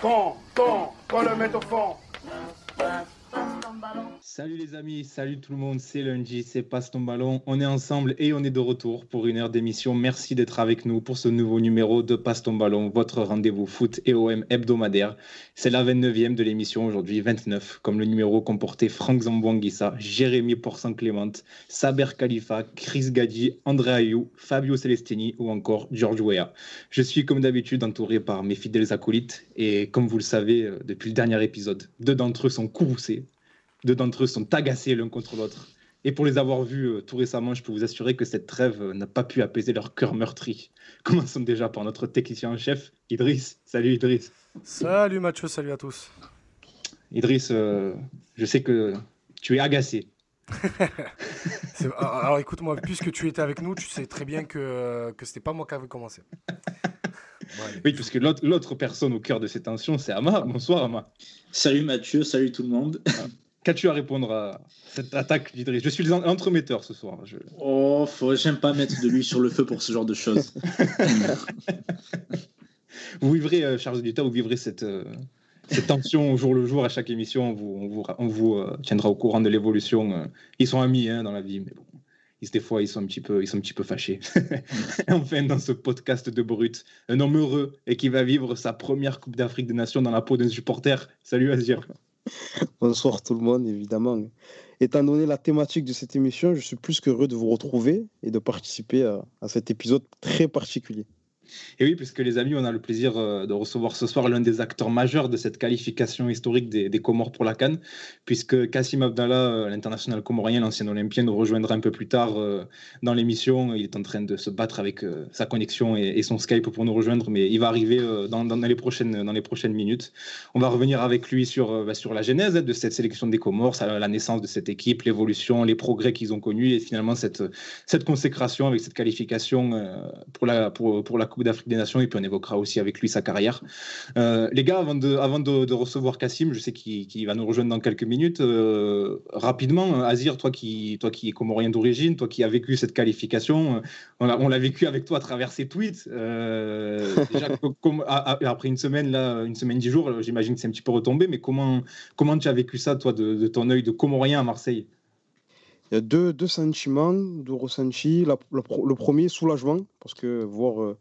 Fond, fond, qu'on le mette au fond. Salut les amis, salut tout le monde, c'est lundi, c'est Passe ton ballon. On est ensemble et on est de retour pour une heure d'émission. Merci d'être avec nous pour ce nouveau numéro de Passe ton ballon, votre rendez-vous foot et OM hebdomadaire. C'est la 29e de l'émission aujourd'hui, 29, comme le numéro comportait Franck Zambouanguissa, Jérémy Porsan-Clément, Saber Khalifa, Chris Gadji, André Ayou, Fabio Celestini ou encore George Weah. Je suis comme d'habitude entouré par mes fidèles acolytes et comme vous le savez euh, depuis le dernier épisode, deux d'entre eux sont courroucés deux d'entre eux sont agacés l'un contre l'autre. Et pour les avoir vus euh, tout récemment, je peux vous assurer que cette trêve euh, n'a pas pu apaiser leur cœur meurtri. Commençons déjà par notre technicien en chef, Idriss. Salut Idriss. Salut Mathieu, salut à tous. Idriss, euh, je sais que tu es agacé. alors écoute-moi, puisque tu étais avec nous, tu sais très bien que, que c'était pas moi qui avais commencé. oui, parce que l'autre personne au cœur de ces tensions, c'est Ama. Bonsoir Ama. Salut Mathieu, salut tout le monde. Qu'as-tu à répondre à cette attaque d'Idriss Je suis l'entremetteur ce soir. Je... Oh, j'aime pas mettre de l'huile sur le feu pour ce genre de choses. vous vivrez, euh, Charles Auditeurs, vous vivrez cette, euh, cette tension au jour le jour à chaque émission. On vous, on vous, on vous euh, tiendra au courant de l'évolution. Ils sont amis hein, dans la vie, mais bon. Ils, des fois, ils sont un petit peu, ils sont un petit peu fâchés. enfin, dans ce podcast de Brut, un homme heureux et qui va vivre sa première Coupe d'Afrique des Nations dans la peau d'un supporter. Salut Azir. Bonsoir tout le monde, évidemment. Étant donné la thématique de cette émission, je suis plus qu'heureux de vous retrouver et de participer à cet épisode très particulier. Et oui, puisque les amis, on a le plaisir euh, de recevoir ce soir l'un des acteurs majeurs de cette qualification historique des, Comores pour la Cannes, puisque Kassim Abdallah, euh, l'international comorien, l'ancien olympien, nous rejoindra un peu plus tard euh, dans l'émission. Il est en train de se battre avec sa connexion et, son Skype pour nous rejoindre, mais il va arriver dans, les, prochaines, minutes. On va revenir avec lui sur, bah, la genèse de cette sélection des Comores, la naissance de cette équipe, l'évolution, les progrès qu'ils ont connus et finalement cette, consécration avec cette qualification pour la, pour, d'Afrique des Nations, et puis on évoquera aussi avec lui sa carrière. Euh, les gars, avant de, avant de, recevoir Cassim, je sais qu'il va nous rejoindre dans quelques minutes. Euh, rapidement, Azir, toi qui, toi qui es comorien d'origine, toi qui as vécu cette qualification, on l'a vécu avec toi à travers ces tweets. Euh, déjà, après une semaine, là, une semaine, dix jours, j'imagine que c'est un petit peu retombé, mais comment, comment tu as vécu ça, toi, de, de ton œil de comorien à Marseille? Il y a deux, deux sentiments, deux ressentis. le, premier, soulagement, parce que voir euh,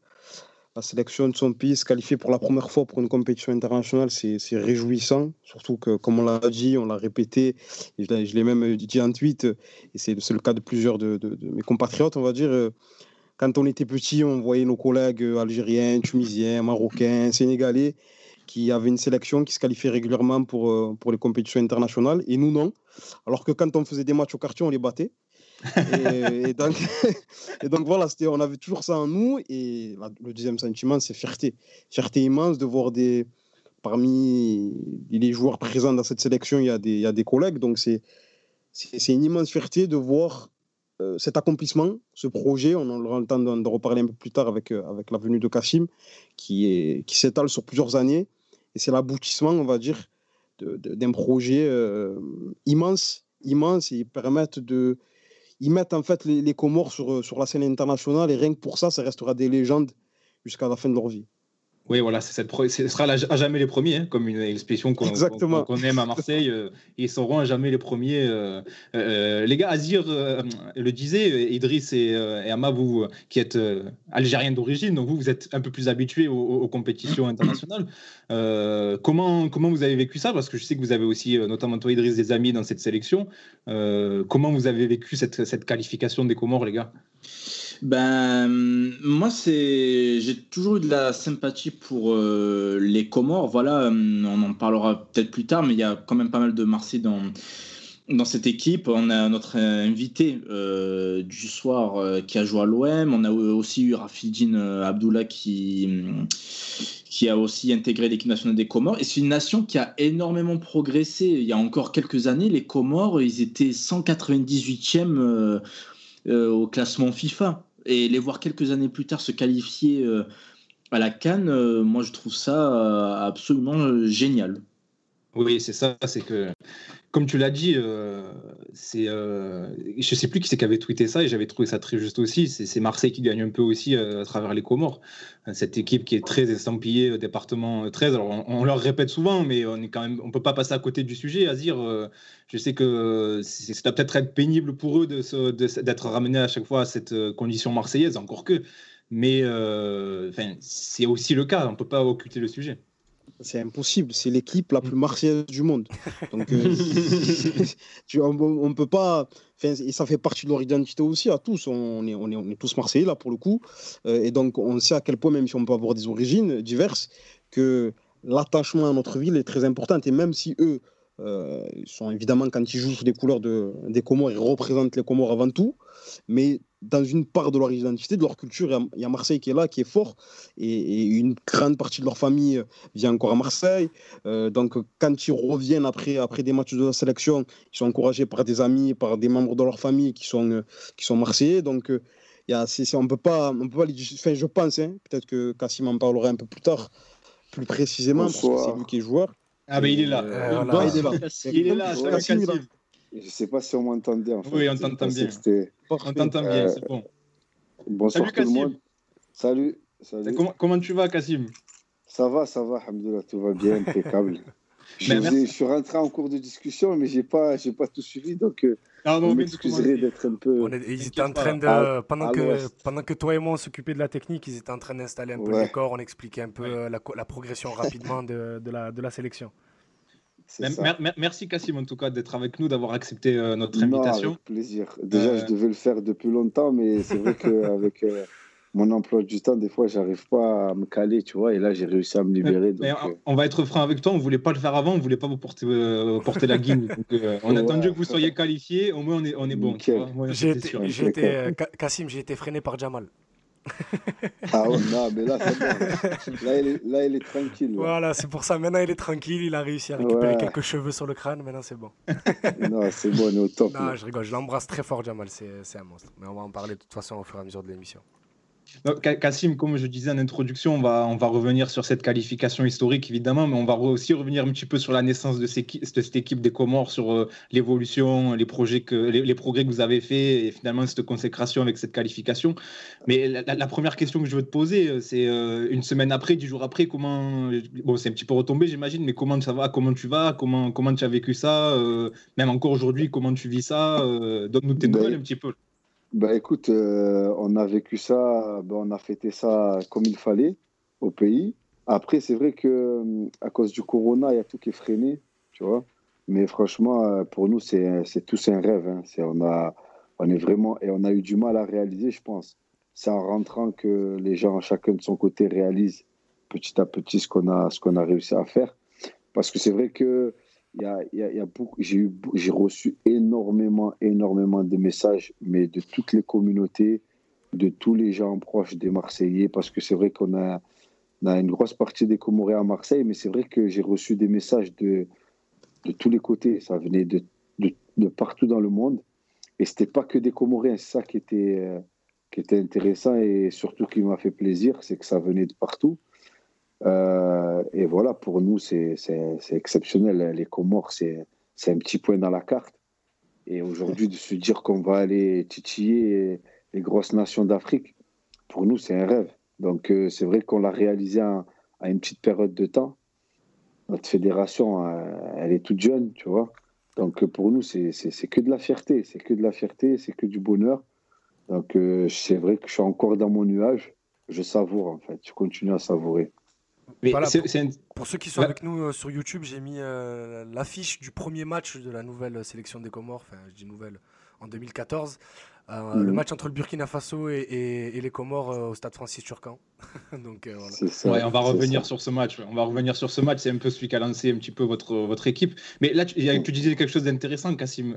la sélection de son pays se qualifier pour la première fois pour une compétition internationale, c'est réjouissant. Surtout que, comme on l'a dit, on l'a répété, je l'ai même dit en tweet, et c'est le cas de plusieurs de, mes compatriotes, on va dire. Euh, quand on était petit, on voyait nos collègues algériens, tunisiens, marocains, sénégalais qui avaient une sélection qui se qualifiait régulièrement pour, euh, pour les compétitions internationales, et nous non. Alors que quand on faisait des matchs au quartier, on les battait. Et, donc, et, donc, voilà, on avait toujours ça en nous. Et le deuxième sentiment, c'est fierté. Fierté immense de voir des. Parmi les joueurs présents dans cette sélection, il y a des, il y a des collègues. Donc c'est une immense fierté de voir euh, cet accomplissement, ce projet. On aura le temps de, reparler un peu plus tard avec, euh, avec la venue de Kassim, qui s'étale sur plusieurs années. Et c'est l'aboutissement, on va dire, d'un projet euh, immense, immense et permettre de, ils mettent en fait les, Comores sur, euh, sur la scène internationale et rien que pour ça, ça restera des légendes jusqu'à la fin de leur vie. Oui, voilà, c'est cette ce sera à jamais les premiers, hein, comme une expression qu'on aime à Marseille. Euh, ils seront à jamais les premiers. Euh, euh, les gars, Azir le disait, Idriss et, et Ama, vous qui êtes algériens d'origine, donc vous, vous êtes un peu plus habitués aux, compétitions internationales. comment, comment vous avez vécu ça? Parce que je sais que vous avez aussi, notamment toi, Idriss, des amis dans cette sélection. comment vous avez vécu cette, cette qualification des Comores, les gars? Ben, moi, c'est, j'ai toujours eu de la sympathie pour euh, les Comores. Voilà, euh, on en parlera peut-être plus tard, mais il y a quand même pas mal de Marseillais dans, dans cette équipe. On a notre invité euh, du soir qui a joué à l'OM. On a aussi eu Rafidine Abdullah qui, qui a aussi intégré l'équipe nationale des Comores. Et c'est une nation qui a énormément progressé. Il y a encore quelques années, les Comores, ils étaient 198e au classement FIFA et les voir quelques années plus tard se qualifier euh, à la Cannes, euh, moi je trouve ça euh, absolument génial. Oui, c'est ça, c'est que comme tu l'as dit, euh, euh, je sais plus qui c'est qui avait tweeté ça et j'avais trouvé ça très juste aussi. C'est Marseille qui gagne un peu aussi euh, à travers les Comores. Cette équipe qui est très estampillée département 13. Alors on, leur répète souvent, mais on est peut pas passer à côté du sujet. À dire, je sais que c'est peut-être être pénible pour eux de d'être ramenés à chaque fois à cette condition marseillaise, encore que. Mais c'est aussi le cas. On peut pas occulter le sujet. C'est impossible, c'est l'équipe la plus marseillaise du monde. Donc, euh, on, ne peut pas. Et ça fait partie de leur identité aussi, à tous. On est, on est, on est tous marseillais, là, pour le coup. Euh, et donc, on sait à quel point, même si on peut avoir des origines diverses, que l'attachement à notre ville est très important. Et même si eux, euh, ils sont évidemment, quand ils jouent sous des couleurs de, des Comores, ils représentent les Comores avant tout. Mais dans une part de leur identité, de leur culture, il y a Marseille qui est là, qui est fort. Et, une grande partie de leur famille vient encore à Marseille. Euh, donc, quand ils reviennent après, après des matchs de la sélection, ils sont encouragés par des amis, par des membres de leur famille qui sont, euh, qui sont marseillais. Donc, il y a, on peut pas, on peut pas enfin, je pense, hein, peut-être que Cassim en parlera un peu plus tard, plus précisément, parce que c'est lui qui est joueur. Ah, ben il est là. Euh, il est là. Il est là, Je ne sais pas si on m'entendait. En fait. Oui, on t'entend bien. On t'entend bien, c'est bon. Bonsoir Salut, tout le monde. Salut. Salut. Comment, comment, tu vas, Cassim Ça va, ça va, Alhamdoulilah, tout va bien, impeccable. je, je, suis rentré en cours de discussion, mais je n'ai pas, pas tout suivi, donc euh, ah, non, m'excuserai d'être un peu. ils étaient en train de. pendant, que, pendant que toi et moi on s'occupait de la technique, ils étaient en train d'installer un peu le décor, on expliquait un peu euh, la, la, progression rapidement de, de, la, de la sélection. Merci Cassim en tout cas d'être avec nous, d'avoir accepté euh, notre invitation. avec plaisir. Déjà, je devais le faire depuis longtemps, mais c'est vrai qu'avec mon emploi du temps, des fois, j'arrive pas à me caler, tu vois. Et là, j'ai réussi à me libérer. Euh, on va être franc avec toi, on voulait pas le faire avant, on voulait pas vous porter, euh, porter la guine. Euh, on a attendu que vous soyez qualifié, au moins on est, on est bon. Cassim, j'ai été freiné par Jamal. Ah ouais, non, mais là, c'est Là, il est, là, il est tranquille. Voilà, c'est pour ça. Maintenant, il est tranquille. Il a réussi à récupérer quelques cheveux sur le crâne. Maintenant, c'est bon. non, c'est bon, on est au top. Non, je rigole. Je l'embrasse très fort, Jamal. C'est un monstre. Mais on va en parler de toute façon au fur et à mesure de l'émission. Cassim, comme je disais en introduction, on va, on va revenir sur cette qualification historique, évidemment, mais on va aussi revenir un petit peu sur la naissance de, cette équipe des Comores, sur euh, l'évolution, les, projets que, les, progrès que vous avez faits et finalement cette consécration avec cette qualification. Mais la, première question que je veux te poser, euh, c'est euh, une semaine après, dix jours après, comment. Bon, c'est un petit peu retombé, j'imagine, mais comment ça va Comment tu vas comment, comment tu as vécu ça Même encore aujourd'hui, comment tu vis ça Donne-nous tes ben, nouvelles un petit peu. Bah écoute, euh, on a vécu ça, bah, on a fêté ça comme il fallait au pays. Après, c'est vrai que euh, à cause du corona, il y a tout qui est freiné, tu vois. Mais franchement, euh, pour nous, c'est tous un rêve. Hein. on, a, on est vraiment et on a eu du mal à réaliser, je pense. C'est en rentrant que les gens, chacun de son côté, réalisent petit à petit ce qu'on a, qu'on a réussi à faire. Parce que c'est vrai que y a, y a j'ai, reçu énormément, énormément de messages, mais de toutes les communautés, de tous les gens proches des Marseillais, parce que c'est vrai qu'on a, a une grosse partie des Comorés à Marseille, mais c'est vrai que j'ai reçu des messages de, de tous les côtés. Ça venait de, de, de partout dans le monde. Et c'était pas que des Comoriens, c'est ça qui était, euh, qui était intéressant et surtout qui m'a fait plaisir, c'est que ça venait de partout. Euh, et voilà, pour nous, c'est exceptionnel. Les Comores, c'est un petit point dans la carte. Et aujourd'hui, de se dire qu'on va aller titiller les grosses nations d'Afrique, pour nous, c'est un rêve. Donc, euh, c'est vrai qu'on l'a réalisé à, une petite période de temps. Notre fédération, euh, elle est toute jeune, tu vois. Donc, pour nous, c'est que de la fierté. C'est que de la fierté, c'est que du bonheur. Donc, c'est vrai que je suis encore dans mon nuage. Je savoure, en fait. Je continue à savourer pour, ceux qui sont avec nous euh, sur YouTube, j'ai mis euh, l'affiche du premier match de la nouvelle sélection des Comores, enfin je dis nouvelle, en 2014. Euh, le mhm. match entre le Burkina Faso et, les Comores euh, au stade Francis Turcan. Donc euh, voilà. on va revenir sur ce match. On va revenir sur ce match. C'est un peu celui qui a lancé un petit peu votre, votre équipe. Mais là, tu, tu disais quelque chose d'intéressant, Cassim.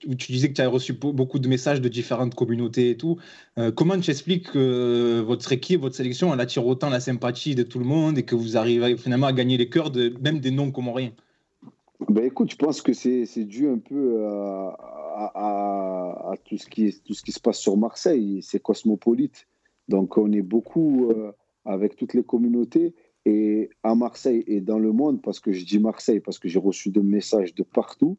tu disais que tu as reçu beaucoup de messages de différentes communautés et tout. comment tu expliques que votre équipe, votre sélection, elle attire autant la sympathie de tout le monde et que vous arrivez finalement à gagner les cœurs de même des non-comoriens? Ben écoute, je pense que c'est dû un peu à, à, tout, ce qui, tout ce qui se passe sur Marseille. C'est cosmopolite. Donc on est beaucoup euh, avec toutes les communautés. Et à Marseille et dans le monde, parce que je dis Marseille, parce que j'ai reçu des messages de partout.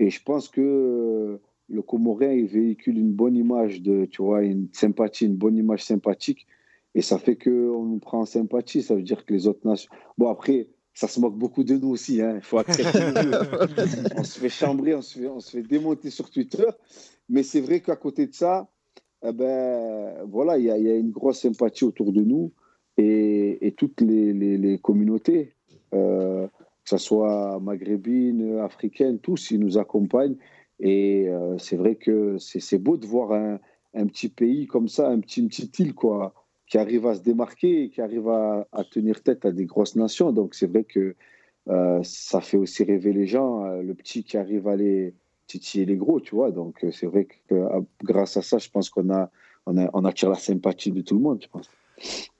Et je pense que le Comorien, il véhicule une bonne image de, tu vois, une sympathie, une bonne image sympathique. Et ça fait qu'on nous prend en sympathie. Ça veut dire que les autres nations. Bon, après, ça se moque beaucoup de nous aussi. Hein. Il faut accepter. on se fait chambrer, on se fait, on se fait démonter sur Twitter. Mais c'est vrai qu'à côté de ça, eh ben, voilà, il y, y, a une grosse sympathie autour de nous et, et toutes les, les, les communautés, euh, que ce soit maghrébines, africaines, tous, ils nous accompagnent. Et euh, c'est vrai que c'est beau de voir un, un, petit pays comme ça, un petit, une petite île, quoi, qui arrive à se démarquer, qui arrive à, tenir tête à des grosses nations. Donc c'est vrai que euh, ça fait aussi rêver les gens, euh, le petit qui arrive à les titiller les gros, tu vois. Donc c'est vrai que grâce à ça, je pense qu'on a, on, attire la sympathie de tout le monde, je pense.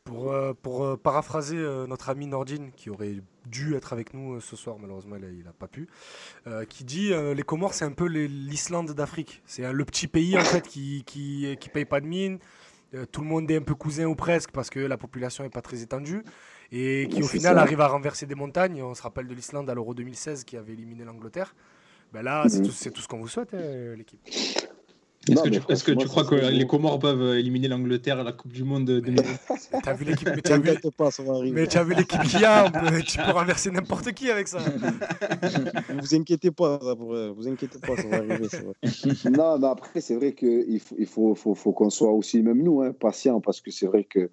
Pour, euh, euh, paraphraser euh, notre ami Nordine, qui aurait dû être avec nous ce soir, malheureusement il n'a pas pu, qui dit les Comores c'est un peu l'Islande d'Afrique. C'est le petit pays en fait qui, qui, qui paye pas de mine. Tout le monde est un peu cousin ou presque parce que la population n'est pas très étendue et qui au final ça. arrive à renverser des montagnes. On se rappelle de l'Islande à l'Euro 2016 qui avait éliminé l'Angleterre. Ben là, c'est tout, tout, ce qu'on vous souhaite, hein, l'équipe. Est-ce que, tu, est que tu crois que les Comores peuvent éliminer l'Angleterre à la Coupe du Monde de 2020 T'as vu l'équipe Mais tu as vu, mais as vu l'équipe qu'il y a Tu peux renverser n'importe qui avec ça. vous inquiétez pas, vous inquiétez pas, ça va arriver. Ça non, mais après, c'est vrai qu'il faut, il faut, faut, faut qu'on soit aussi, même nous, hein, patients, parce que c'est vrai que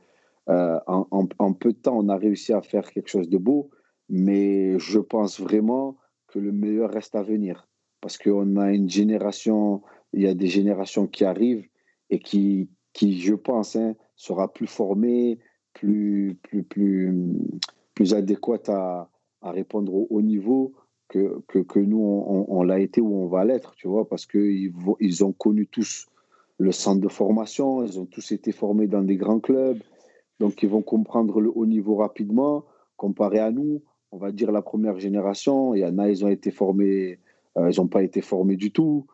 euh, en, en, en, peu de temps, on a réussi à faire quelque chose de beau, mais je pense vraiment que le meilleur reste à venir. Parce qu'on a une génération il y a des générations qui arrivent et qui, qui je pense, hein, sera plus formée, plus, plus, plus, plus adéquate à, à répondre au haut niveau que, que, que nous, on, l'a été ou on va l'être, tu vois, parce qu'ils ils ont connu tous le centre de formation, ils ont tous été formés dans des grands clubs, donc ils vont comprendre le haut niveau rapidement, comparé à nous, on va dire la première génération, il y en a, ils ont été formés, euh, ils n'ont pas été formés du tout,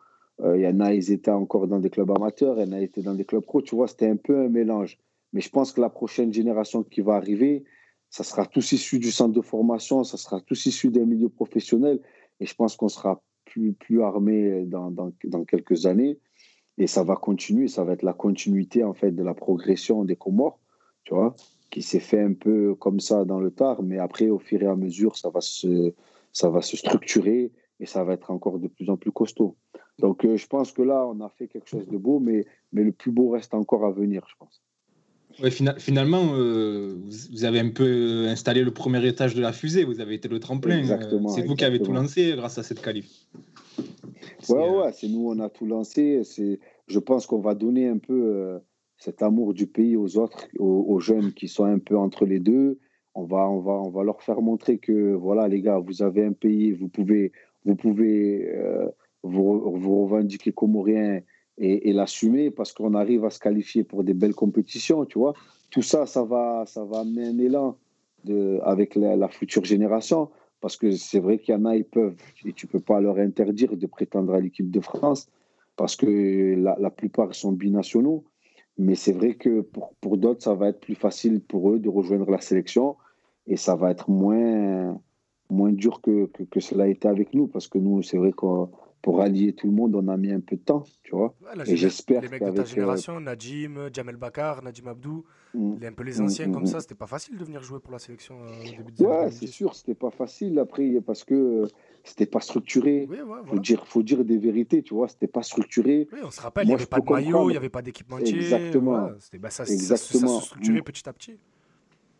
il y en a, ils étaient encore dans des clubs amateurs, il y en a, étaient dans des clubs pro. Tu vois, c'était un peu un mélange. Mais je pense que la prochaine génération qui va arriver, ça sera tous issus du centre de formation, ça sera tous issus des milieux professionnels. Et je pense qu'on sera plus, plus armé dans, dans, dans, quelques années. Et ça va continuer, ça va être la continuité en fait de la progression des Comores, tu vois, qui s'est fait un peu comme ça dans le tard. Mais après, au fur et à mesure, ça va se, ça va se structurer et ça va être encore de plus en plus costaud. Donc euh, je pense que là, on a fait quelque chose de beau, mais, mais le plus beau reste encore à venir, je pense. Ouais, fina finalement, euh, vous avez un peu installé le premier étage de la fusée, vous avez été le tremplin. Exactement. c'est vous qui avez tout lancé grâce à cette qualif. Ouais, euh... ouais, c'est nous, on a tout lancé. Je pense qu'on va donner un peu euh, cet amour du pays aux autres, aux, aux, jeunes qui sont un peu entre les deux. On va, on va, on va leur faire montrer que, voilà, les gars, vous avez un pays, vous pouvez, vous pouvez euh, vous, vous revendiquer comorien et, et l'assumer parce qu'on arrive à se qualifier pour des belles compétitions, tu vois. Tout ça, ça va, ça va amener un élan avec la, future génération parce que c'est vrai qu'il y en a, ils peuvent, et tu peux pas leur interdire de prétendre à l'équipe de France parce que la, plupart sont binationaux. Mais c'est vrai que pour d'autres, ça va être plus facile pour eux de rejoindre la sélection et ça va être moins, moins dur que, que, que cela a été avec nous parce que nous, c'est vrai qu'on pour rallier tout le monde, on a mis un peu de temps, tu vois. Et j'espère Les mecs de ta génération, euh... Najim, Jamel Bakar, Najim Abdou, mmh, un peu les anciens mmh, comme mmh. ça, c'était pas facile de venir jouer pour la sélection euh, au début de Ouais, c'est sûr, c'était pas facile après parce que euh, c'était pas structuré. Oui, ouais, voilà. faut, dire, faut dire des vérités, tu vois, c'était pas structuré. Oui, on se rappelle, il n'y avait pas de maillot, il n'y avait pas d'équipementier. Exactement. Bah, ça, Exactement. Ça, se structurait petit à petit.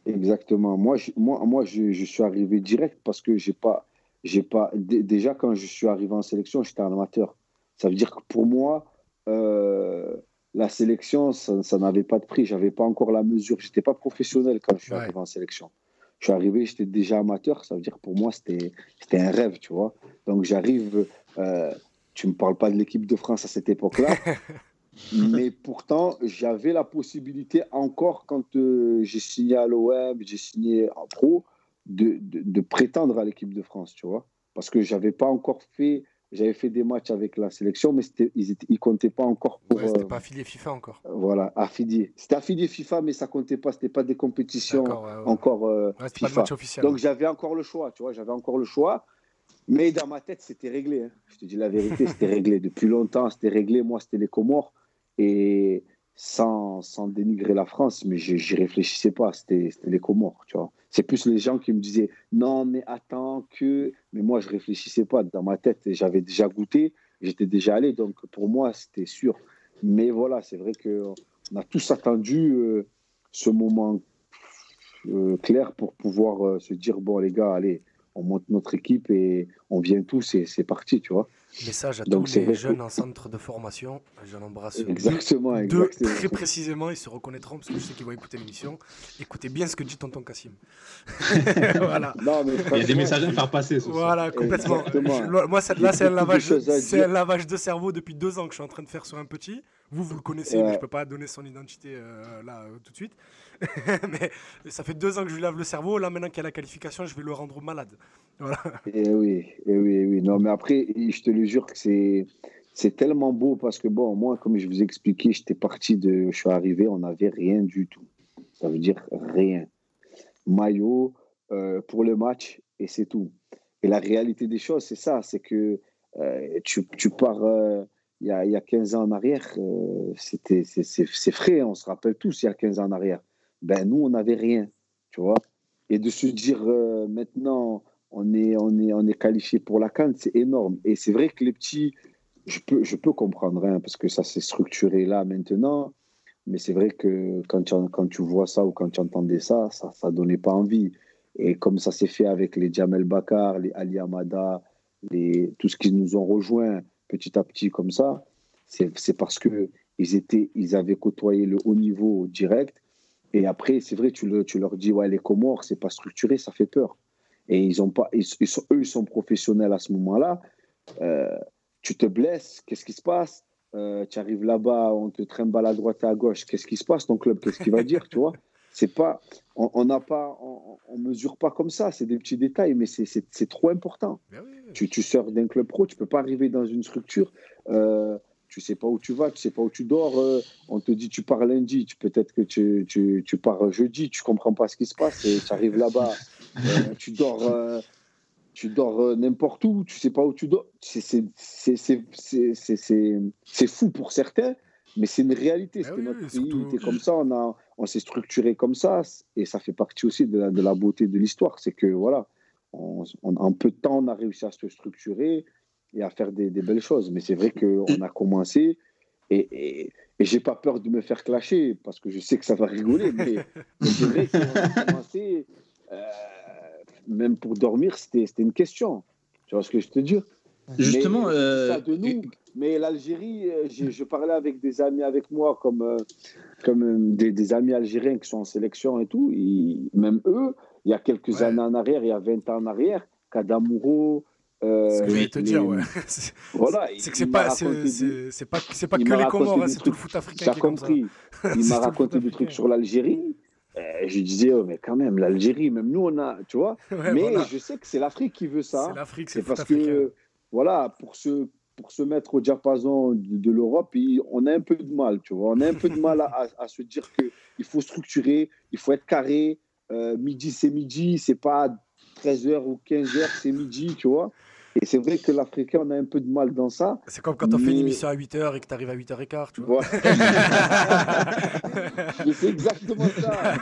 Exactement. Moi, je, moi, moi je, je suis arrivé direct parce que j'ai pas j'ai pas déjà quand je suis arrivé en sélection, j'étais un amateur. Ça veut dire que pour moi, euh, la sélection, ça, ça n'avait pas de prix. J'avais pas encore la mesure. J'étais pas professionnel quand je suis ouais. arrivé en sélection. Je suis arrivé, j'étais déjà amateur. Ça veut dire que pour moi, c'était c'était un rêve, tu vois. Donc j'arrive. Euh, tu me parles pas de l'équipe de France à cette époque-là. mais pourtant, j'avais la possibilité encore quand euh, j'ai signé à l'OM, j'ai signé en pro, de, de, de prétendre à l'équipe de France, tu vois. Parce que j'avais pas encore fait, j'avais fait des matchs avec la sélection, mais ils ne comptaient pas encore pour. Ouais, c'était pas affilié FIFA encore. Voilà, affilié. C'était affilié FIFA, mais ça comptait pas. C'était pas des compétitions encore FIFA. Donc j'avais encore le choix, tu vois, j'avais encore le choix. Mais dans ma tête, c'était réglé. Hein. Je te dis la vérité, c'était réglé. Depuis longtemps, c'était réglé. Moi, c'était les Comores. Et sans, sans dénigrer la France, mais j'y réfléchissais pas. C'était les Comores, tu vois. C'est plus les gens qui me disaient non, mais attends que. Mais moi, je réfléchissais pas. Dans ma tête, j'avais déjà goûté. J'étais déjà allé. Donc, pour moi, c'était sûr. Mais voilà, c'est vrai qu'on a tous attendu euh, ce moment euh, clair pour pouvoir euh, se dire bon, les gars, allez on monte notre équipe et on vient tous et c'est parti, tu vois. Message à tous les jeunes en centre de formation. J'en embrasse exactement, deux, très précisément. Ils se reconnaîtront parce que je sais qu'ils vont écouter l'émission. Écoutez bien ce que dit tonton Cassim. voilà. Il y a des messages à faire passer. voilà, complètement. moi, là, c'est un, lavage, un lavage de cerveau depuis deux ans que je suis en train de faire sur un petit. Vous, vous le connaissez, mais je ne peux pas donner son identité euh, là euh, tout de suite. mais ça fait deux ans que je lui lave le cerveau. Là, maintenant qu'il y a la qualification, je vais le rendre malade. Voilà. Et eh oui, et eh oui, et eh oui. Non, mais après, je te le jure que c'est. C'est tellement beau parce que, bon, moi, comme je vous ai expliqué, j'étais parti de. Je suis arrivé, on n'avait rien du tout. Ça veut dire rien. Maillot euh, pour le match et c'est tout. Et la réalité des choses, c'est ça c'est que tu, tu, pars il y, a, il y a 15 ans en arrière, euh, c'était, c'est, frais, on se rappelle tous, il y a 15 ans en arrière. Ben, nous, on n'avait rien, tu vois. Et de se dire euh, maintenant, on est, on, est, on est qualifié pour la Cannes, c'est énorme. Et c'est vrai que les petits, je peux, je peux comprendre, hein, parce que ça s'est structuré là maintenant. Mais c'est vrai que quand tu, quand tu vois ça ou quand tu entendais ça, ça ne donnait pas envie. Et comme ça s'est fait avec les Jamel Bakar, les Ali Amada, les, tout ce qui nous ont rejoints, petit à petit comme ça, c'est parce que ils étaient, ils avaient côtoyé le haut niveau direct. Et après, c'est vrai, tu, le, tu leur dis, ouais, les Comores, c'est pas structuré, ça fait peur. Et ils ont pas, ils, sont, eux, ils sont professionnels à ce moment-là. Euh, tu te blesses, qu'est-ce qui se passe? Euh, Tu arrives là-bas, on te trimballe à droite et à gauche, qu'est-ce qui se passe Ton club, qu'est-ce qu'il va dire, tu vois? C'est pas, on n'a pas, on, mesure pas comme ça. C'est des petits détails, mais c'est trop important. Ben tu, tu sors d'un club pro, tu peux pas arriver dans une structure. Euh, tu sais pas où tu vas, tu sais pas où tu dors. Euh, on te dit tu pars lundi, peut-être que tu, tu, tu, pars jeudi, tu comprends pas ce qui se passe et tu arrives là-bas, euh, tu dors, euh, tu dors n'importe où, tu sais pas où tu dors. C'est fou pour certains, mais c'est une réalité. Ben notre pays était comme ça, on a, on s'est structuré comme ça, et ça fait partie aussi de la, beauté de l'histoire. C'est que, voilà, en peu de temps, on a réussi à se structurer et à faire des, belles choses. Mais c'est vrai qu'on a commencé, et, et, et j'ai pas peur de me faire clasher, parce que je sais que ça va rigoler, mais, c'est vrai qu'on a commencé, euh, même pour dormir, c'était une question. Tu vois ce que je te dis? Justement, euh, ça de nous, mais l'Algérie, euh, je, parlais avec des amis avec moi, comme, euh, comme euh, des, amis algériens qui sont en sélection et tout. même eux, il y a quelques années en arrière, il y a 20 ans en arrière, Kadamouro. Euh, Ce que je vais te dire, ouais. Voilà, c'est que c'est pas, c'est pas, c'est pas que les Comores, hein, c'est tout le foot africain. J'ai compris. il m'a raconté des trucs sur l'Algérie. je disais, oh, mais quand même, l'Algérie, même nous, on a, tu vois. mais je sais que c'est l'Afrique qui veut ça. C'est l'Afrique, c'est parce que, voilà, pour ceux pour se mettre au diapason de, l'Europe, on a un peu de mal, tu vois. On a un peu de mal à, se dire qu'il faut structurer, il faut être carré. Euh, midi, c'est midi, c'est pas 13h ou 15h, c'est midi, tu vois. Et c'est vrai que l'Africain, on a un peu de mal dans ça. C'est comme quand on fait une émission à 8h et que tu arrives à 8h15, tu vois. c'est exactement ça.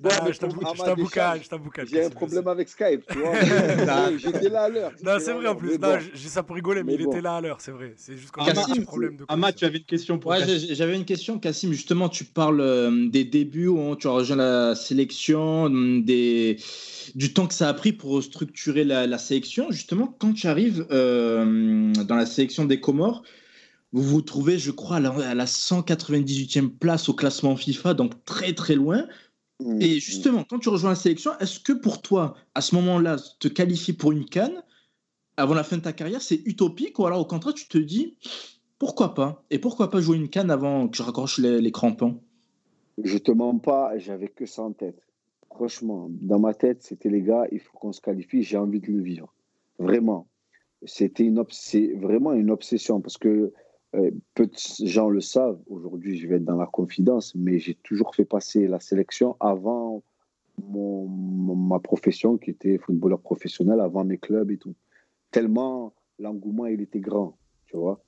Bon, ah, je t'emboucane, je t'emboucane. J'ai un problème avec Skype, tu vois. J'étais là à l'heure. Non, c'est vrai en plus. Non, j'ai ça pour rigoler, mais, il était là à l'heure, c'est vrai. C'est juste qu'on a un problème de Ahmad, tu avais une question pour Ouais, j'avais une question, Cassim. Justement, tu parles euh, des débuts où tu as rejoint la sélection, des du temps que ça a pris pour structurer la, sélection. Justement, quand tu arrives euh, dans la sélection des Comores, vous vous trouvez, je crois, à la, 198e place au classement FIFA, donc très très loin. Mmh. Et justement, quand tu rejoins la sélection, est-ce que pour toi, à ce moment-là, te qualifier pour une canne avant la fin de ta carrière, c'est utopique ou alors au contraire, tu te dis pourquoi pas? Et pourquoi pas jouer une canne avant que je raccroche les, les crampons? Je te mens pas, j'avais que ça en tête. Franchement, dans ma tête, c'était les gars, il faut qu'on se qualifie, j'ai envie de le vivre. Vraiment. c'était une vraiment une obsession parce que euh, peu de gens le savent. Aujourd'hui, je vais être dans la confidence, mais j'ai toujours fait passer la sélection avant mon, ma profession, qui était footballeur professionnel, avant mes clubs et tout. Tellement l'engouement, il était grand, tu vois.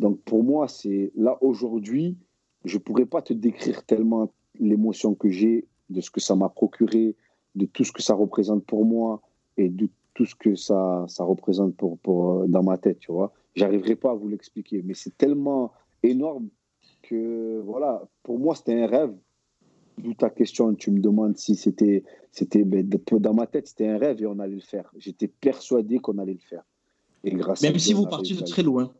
Donc pour moi, c'est là aujourd'hui, je pourrais pas te décrire tellement l'émotion que j'ai de ce que ça m'a procuré, de tout ce que ça représente pour moi et de tout ce que ça, ça représente pour, pour, dans ma tête, tu vois. J'arriverai pas à vous l'expliquer, mais c'est tellement énorme que, voilà, pour moi, c'était un rêve. D'où ta question, tu me demandes si c'était, c'était ben, dans ma tête, c'était un rêve et on allait le faire. J'étais persuadé qu'on allait le faire. Et grâce Même si vous partiez de très loin.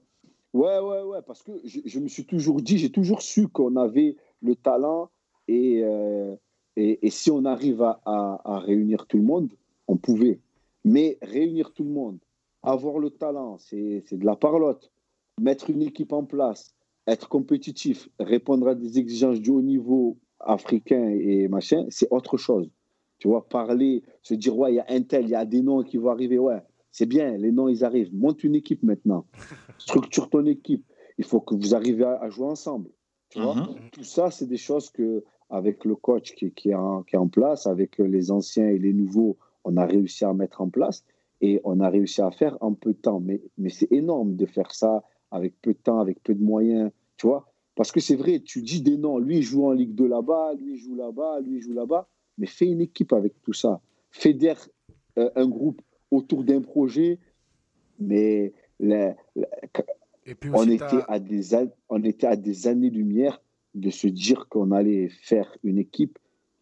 Ouais, ouais, ouais, parce que je, je me suis toujours dit, j'ai toujours su qu'on avait le talent et, euh, et, et, si on arrive à, à, à réunir tout le monde, on pouvait. Mais réunir tout le monde, avoir le talent, c'est de la parlotte. Mettre une équipe en place, être compétitif, répondre à des exigences du haut niveau africain et machin, c'est autre chose. Tu vois, parler, se dire, ouais, il y a un tel, il y a des noms qui vont arriver, ouais, c'est bien, les noms, ils arrivent. Monte une équipe maintenant. Structure ton équipe. Il faut que vous arriviez à, jouer ensemble. Tu vois, mhm. tout ça, c'est des choses que, avec le coach qui, qui, est en, qui est en place, avec les anciens et les nouveaux, on a réussi à mettre en place et on a réussi à faire en peu de temps. Mais, mais c'est énorme de faire ça avec peu de temps, avec peu de moyens, tu vois. Parce que c'est vrai, tu dis des noms, lui il joue en Ligue 2 là-bas, lui il joue là-bas, lui il joue là-bas, mais fais une équipe avec tout ça. Fédère euh, un groupe autour d'un projet, mais on, était à des, on était à des années-lumière de se dire qu'on allait faire une équipe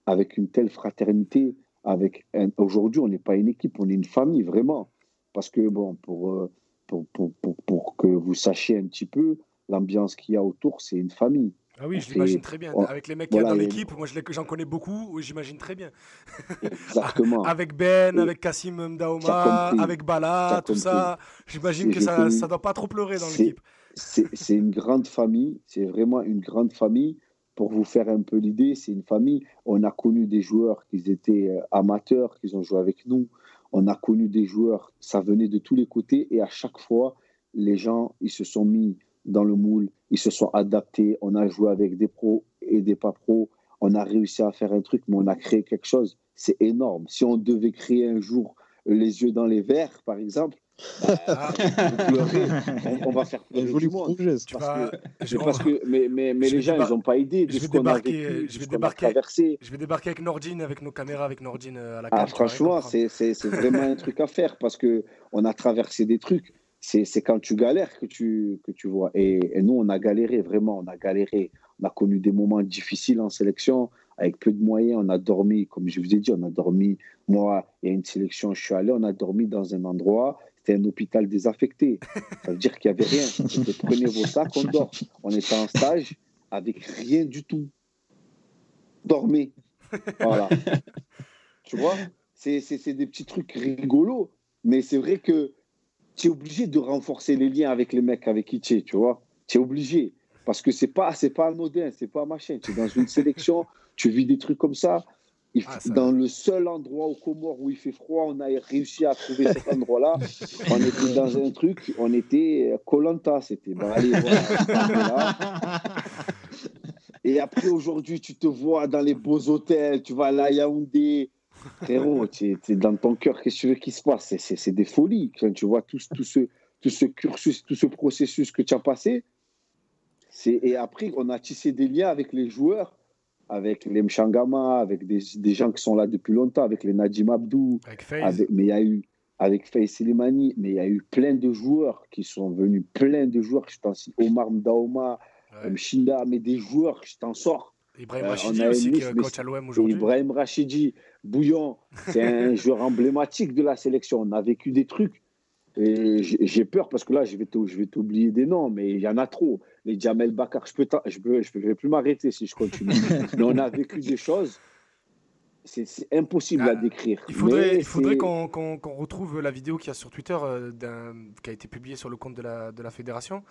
avec une telle fraternité, avec aujourd'hui, on n'est pas une équipe, on est une famille, vraiment. Parce que, bon, pour, euh, pour, pour, pour, que vous sachiez un petit peu, l'ambiance qu'il y a autour, c'est une famille. Ah oui, je l'imagine très bien. Avec les mecs qu'il y a dans l'équipe, moi j'en connais beaucoup, j'imagine très bien. Exactement. avec Ben, avec Kassim Mdaoma, avec Bala, tout ça. J'imagine que ça ne doit pas trop pleurer dans l'équipe. C'est une grande famille, c'est vraiment une grande famille pour vous faire un peu l'idée, c'est une famille. On a connu des joueurs qui étaient euh, amateurs, qui ont joué avec nous. On a connu des joueurs, ça venait de tous les côtés. Et à chaque fois, les gens, ils se sont mis dans le moule, ils se sont adaptés. On a joué avec des pros et des pas pros. On a réussi à faire un truc, mais on a créé quelque chose. C'est énorme. Si on devait créer un jour les yeux dans les verres, par exemple, bah, on, va faire un joli monde. Parce, que, mais, mais, mais les gens, ils n'ont pas idée de je ce qu'on a vécu, je vais débarquer, traversé. Je vais débarquer avec Nordine, avec nos caméras, avec Nordine euh, à la ah, Franchement, c'est vraiment un truc à faire parce qu'on a traversé des trucs. C'est quand tu galères que tu, que tu vois. Et, et, nous, on a galéré, vraiment, on a galéré. On a connu des moments difficiles en sélection avec peu de moyens, on a dormi, comme je vous ai dit, on a dormi, moi, il y a une sélection, je suis allé, on a dormi dans un endroit, c'était un hôpital désaffecté. Ça veut dire qu'il n'y avait rien. C'était prenez vos sacs, on dort. On était en stage avec rien du tout. Dormez. Voilà. tu vois? C'est, des petits trucs rigolos, mais c'est vrai que tu es obligé de renforcer les liens avec les mecs avec qui tu es, tu vois? Tu es obligé. Parce que c'est pas, c'est pas anodin, c'est pas machin. Tu es dans une sélection, tu vis des trucs comme ça. Ah, dans le seul endroit au Comores où il fait froid, on a réussi à trouver cet endroit-là. on était dans un truc, on était Colanta, c'était. Bon, allez, voilà. Et après, aujourd'hui, tu te vois dans les beaux hôtels, tu vas à la Yaoundé. Frérot, tu es, dans ton cœur, qu'est-ce que tu veux qu'il se passe? C'est des folies. tu vois tout, tout, ce, tout ce cursus, tout ce processus que tu as passé. Et après, on a tissé des liens avec les joueurs avec les Mchangama, avec des, des, gens qui sont là depuis longtemps, avec les Najim Abdou, avec mais il y a eu avec Faye mais il y a eu plein de joueurs qui sont venus, plein de joueurs, je t'en cite, Omar Mdaoma, ouais. Mshinda, mais des joueurs, je t'en sors. Ibrahim euh, Rachidi aussi, qui est coach à l'OM aujourd'hui. Ibrahim Rachidi, Bouillon, c'est un joueur emblématique de la sélection. On a vécu des trucs. Et j'ai peur parce que là, je vais t'oublier des noms, mais il y en a trop les Jamel Bakar. Je ne je peux, je vais plus m'arrêter si je continue. Mais on a vécu des choses. C'est impossible à ah, décrire. Il faudrait, il faudrait qu'on retrouve la vidéo qu'il y a sur Twitter, euh, qui a été publiée sur le compte de la, de la fédération.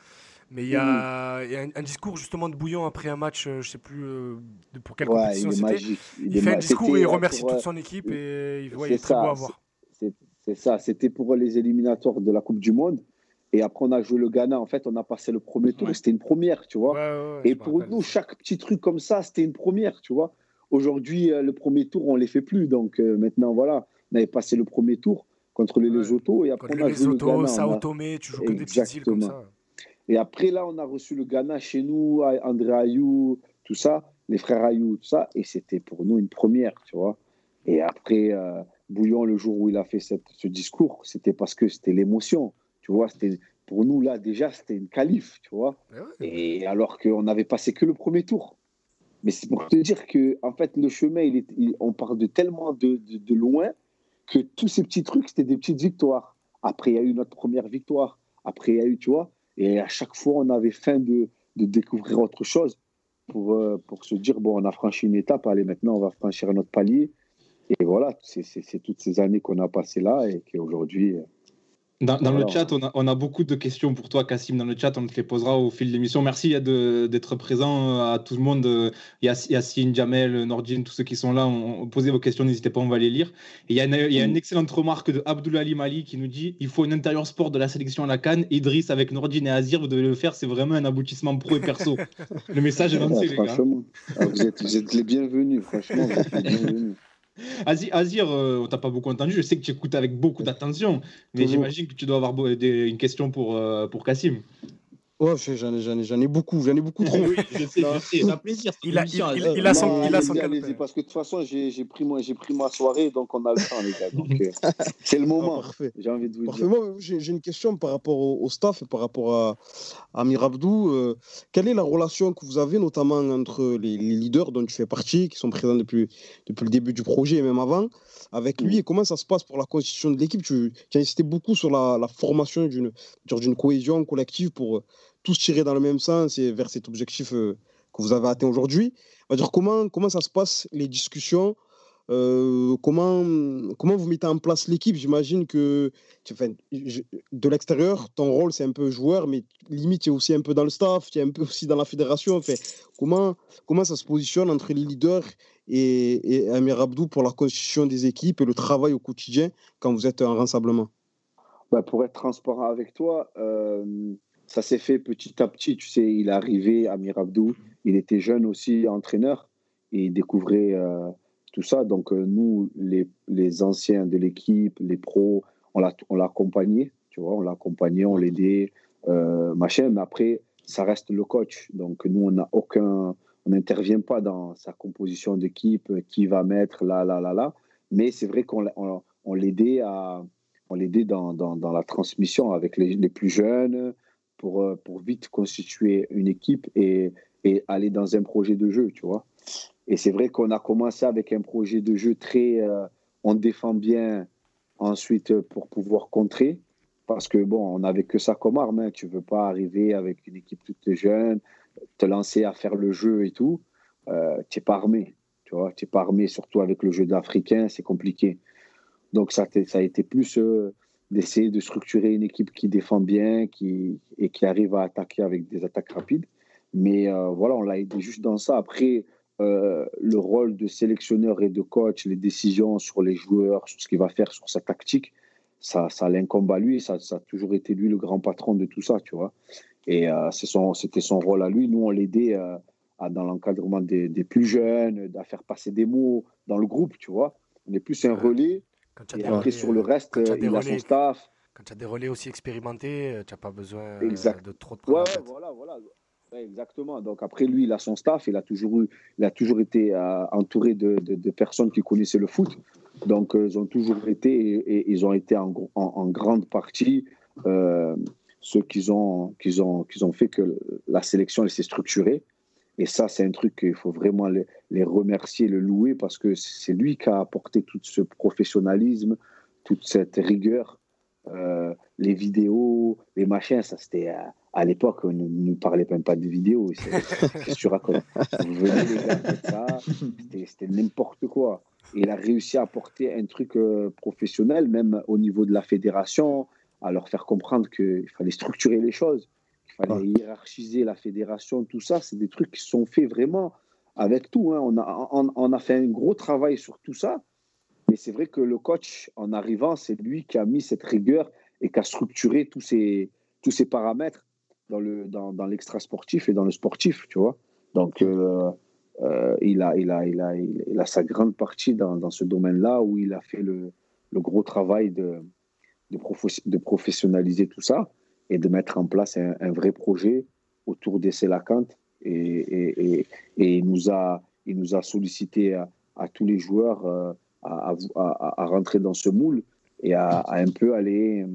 Mais il y a, il y a un, discours justement de Bouillon après un match, euh, je ne sais plus euh, pour quelle compétition c'était. Il, il fait un discours et il remercie toute son équipe et il, ouais, est, très beau à voir. C'est ça, c'était pour les éliminatoires de la Coupe du Monde. Et après, on a joué le Ghana. En fait, on a passé le premier tour. C'était une première, tu vois. et pour nous, chaque petit truc comme ça, c'était une première, tu vois. Aujourd'hui, euh, le premier tour, on ne les fait plus. Donc euh, maintenant, voilà, on avait passé le premier tour contre les Lesotho. Et après, on a joué le Ghana. Sao Tomé, tu joues que des petits îles comme ça. Et après, là, on a reçu le Ghana chez nous, André Ayou, tout ça, les frères Ayou, tout ça. Et c'était pour nous une première, tu vois. Et après, euh, Bouillon, le jour où il a fait cette, ce discours, c'était parce que c'était l'émotion. Tu vois, c'était pour nous, là, déjà, c'était une qualif, tu vois. Et alors qu'on n'avait passé que le premier tour. Mais c'est pour te dire que, en fait, le chemin, il est, on part de tellement de, de, loin que tous ces petits trucs, c'était des petites victoires. Après, il y a eu notre première victoire. Après, il y a eu, tu vois, et à chaque fois, on avait faim de, de découvrir autre chose pour, euh, pour se dire, bon, on a franchi une étape, allez, maintenant, on va franchir un autre palier. Et voilà, c'est toutes ces années qu'on a passées là et qu'aujourd'hui, dans, le chat, on a, beaucoup de questions pour toi, Cassim. Dans le chat, on te les posera au fil de l'émission. Merci d'être présent euh, à tout le monde. Yassine, Jamel, Nordine, tous ceux qui sont là, on, posez vos questions, n'hésitez pas, on va les lire. il y, a une, excellente remarque de Abdoulaye Mali qui nous dit il faut un intérieur sport de la sélection à la Cannes. Idriss avec Nordine et Azir, vous devez le faire. C'est vraiment un aboutissement pro et perso. le message est lancé, les gars. Ah, vous, êtes, vous êtes les bienvenus, franchement. Vous êtes les bienvenus. Azir, euh, on t'a pas beaucoup entendu. Je sais que tu écoutes avec beaucoup d'attention, mais j'imagine que tu dois avoir une question pour, euh, pour Cassim. Ouais, j'en ai, j'en ai, j'en ai beaucoup, j'en ai beaucoup trop. Oui, je sais, c'est un plaisir. Il a, il, il, il a son, il a son Parce que de toute façon, j'ai pris, moi, pris ma soirée, donc on a le temps, les gars. Donc, euh, c'est le moment. Ah, parfait. J'ai envie de vous parfait. dire. Moi, j'ai une question par rapport au, staff et par rapport à, Amir Abdou. Euh, quelle est la relation que vous avez, notamment entre les, leaders dont tu fais partie, qui sont présents depuis, depuis le début du projet et même avant, avec lui, mm. et comment ça se passe pour la constitution de l'équipe? Tu, tu, as insisté beaucoup sur la, la formation d'une cohésion collective pour tous tirer dans le même sens et vers cet objectif euh, que vous avez atteint aujourd'hui. dire comment, comment ça se passe, les discussions euh, comment, comment vous mettez en place l'équipe? J'imagine que de l'extérieur, ton rôle c'est un peu joueur, mais limite tu es aussi un peu dans le staff, tu es un peu aussi dans la fédération. Enfin, comment, comment ça se positionne entre les leaders et, et Amir Abdou pour la constitution des équipes et le travail au quotidien quand vous êtes en rassemblement? Bah Pour être transparent avec toi, euh, ça s'est fait petit à petit. Tu sais, il est arrivé, Amir Abdou, il était jeune aussi, entraîneur, et il découvrait euh, tout ça. Donc, euh, nous, les, anciens de l'équipe, les pros, on l'a accompagné, tu vois, on l'a accompagné, on l'aidait, euh, machin. Mais après, ça reste le coach. Donc, nous, on n'a aucun. On n'intervient pas dans sa composition d'équipe, qui va mettre là, là, là, là. Mais c'est vrai qu'on on, l'aidait à. On l'aidait dans, dans, dans, la transmission avec les plus jeunes, pour, euh, pour vite constituer une équipe et, aller dans un projet de jeu, tu vois. Et c'est vrai qu'on a commencé avec un projet de jeu très. Euh, on défend bien ensuite euh, pour pouvoir contrer. Parce que, bon, on n'avait que ça comme arme. Hein. Tu ne veux pas arriver avec une équipe toute jeune, te lancer à faire le jeu et tout. tu n'es pas armé. Tu vois, tu n'es pas armé, surtout avec le jeu d'Africain, c'est compliqué. Donc, ça, ça a été plus d'essayer de structurer une équipe qui défend bien qui, et qui arrive à attaquer avec des attaques rapides. Mais euh, voilà, on l'a aidé juste dans ça. Après, euh, le rôle de sélectionneur et de coach, les décisions sur les joueurs, sur ce qu'il va faire, sur sa tactique, ça, ça l'incombe à lui. Ça, ça, a toujours été lui le grand patron de tout ça, tu vois. Et euh, c'était son rôle à lui. Nous, on l'aidait dans l'encadrement des, des, plus jeunes, à faire passer des mots dans le groupe, tu vois. On est plus un relais et après, sur le reste, il a son staff. Quand tu as des relais aussi expérimentés, euh, tu n'as pas besoin euh, de trop de ouais, voilà, voilà. exactement. Donc après, lui, il a son staff. Il a toujours, eu, il a toujours été euh, entouré de, de, personnes qui connaissaient le foot. Donc, ils ont toujours été et, ils ont été en, en, grande partie ceux ont, ont, qui ont fait que la sélection s'est structurée. Et ça, c'est un truc qu'il faut vraiment les, remercier, le louer, parce que c'est lui qui a apporté tout ce professionnalisme, toute cette rigueur. Euh, les vidéos, les machins, ça c'était euh, à, l'époque, on ne parlait même pas de vidéos. C'est sûr à quoi. Vous venez les gars, c'était n'importe quoi. Il a réussi à apporter un truc euh, professionnel, même au niveau de la fédération, à leur faire comprendre qu'il fallait structurer les choses. Fallait hiérarchiser la fédération, tout ça, c'est des trucs qui sont faits vraiment avec tout. Hein. On, a, fait un gros travail sur tout ça. Mais c'est vrai que le coach, en arrivant, c'est lui qui a mis cette rigueur et qui a structuré tous ces, paramètres dans, le, et dans le sportif, tu vois. Donc, euh, euh, il, a, sa grande partie dans, ce domaine-là où il a fait le, gros travail de, professionnaliser tout ça et de mettre en place un, un vrai projet autour des Célacante. Et, et, et, et, il, nous a, il nous a sollicité à, à tous les joueurs euh, à, à, à, rentrer dans ce moule et à, un peu aller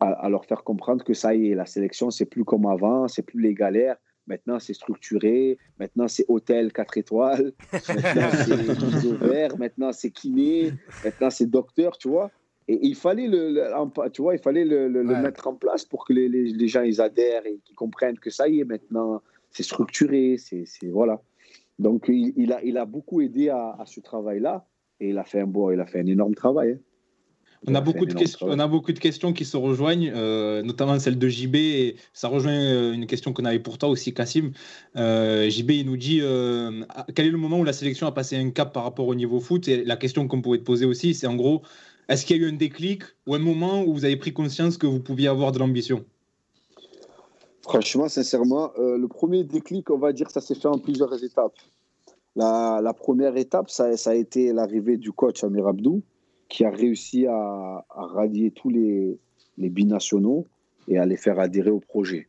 à, leur faire comprendre que ça y est, la sélection, c'est plus comme avant, c'est plus les galères. Maintenant, c'est structuré. Maintenant, c'est hôtel 4 étoiles. Maintenant, c'est. Maintenant, c'est kiné. Maintenant, c'est docteur, tu vois. Et il fallait le, tu vois, il fallait le, le, ouais. mettre en place pour que les, les, les, gens ils adhèrent et qu'ils comprennent que ça y est, maintenant, c'est structuré. C'est voilà. Donc, il, il, a, il a beaucoup aidé à, à ce travail-là. Et il a fait un beau, il a fait un énorme travail. Hein. On a, beaucoup de questions, on a beaucoup de questions qui se rejoignent, euh, notamment celle de JB. Et ça rejoint euh, une question qu'on avait pour toi aussi, Cassim. Euh, JB, il nous dit euh, quel est le moment où la sélection a passé un cap par rapport au niveau foot? Et la question qu'on pourrait te poser aussi, c'est en gros, est-ce qu'il y a eu un déclic ou un moment où vous avez pris conscience que vous pouviez avoir de l'ambition? Franchement, sincèrement, le premier déclic, on va dire, ça s'est fait en plusieurs étapes. La, première étape, ça, ça a été l'arrivée du coach Amir Abdou qui a réussi à, à rallier tous les, les, binationaux et à les faire adhérer au projet.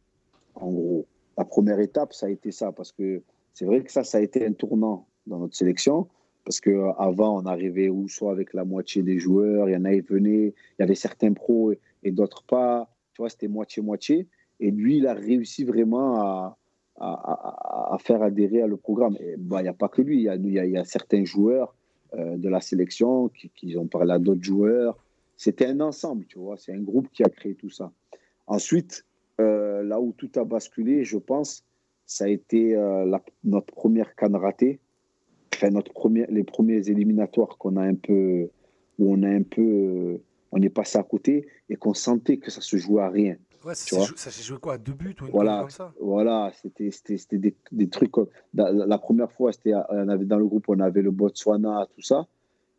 En gros, la première étape, ça a été ça, parce que c'est vrai que ça, ça a été un tournant dans notre sélection, parce qu'avant, on arrivait où soit avec la moitié des joueurs, il y en a qui venaient, il y avait certains pros et, d'autres pas, tu vois, c'était moitié-moitié. Et lui, il a réussi vraiment à, faire adhérer à le programme. Il bah, n'y a pas que lui, il y a, certains joueurs euh, de la sélection, qui, ont parlé à d'autres joueurs. C'était un ensemble, tu vois, c'est un groupe qui a créé tout ça. Ensuite, euh, là où tout a basculé, je pense, ça a été euh, notre première canne ratée, enfin, notre premier, les premiers éliminatoires qu'on a un peu, où on a un peu, on est passé à côté et qu'on sentait que ça se jouait à rien. Ouais, ça s'est joué quoi Deux buts ou une voilà, comme ça? Voilà, c'était des, des, trucs. La, la première fois, on avait, dans le groupe, on avait le Botswana, tout ça.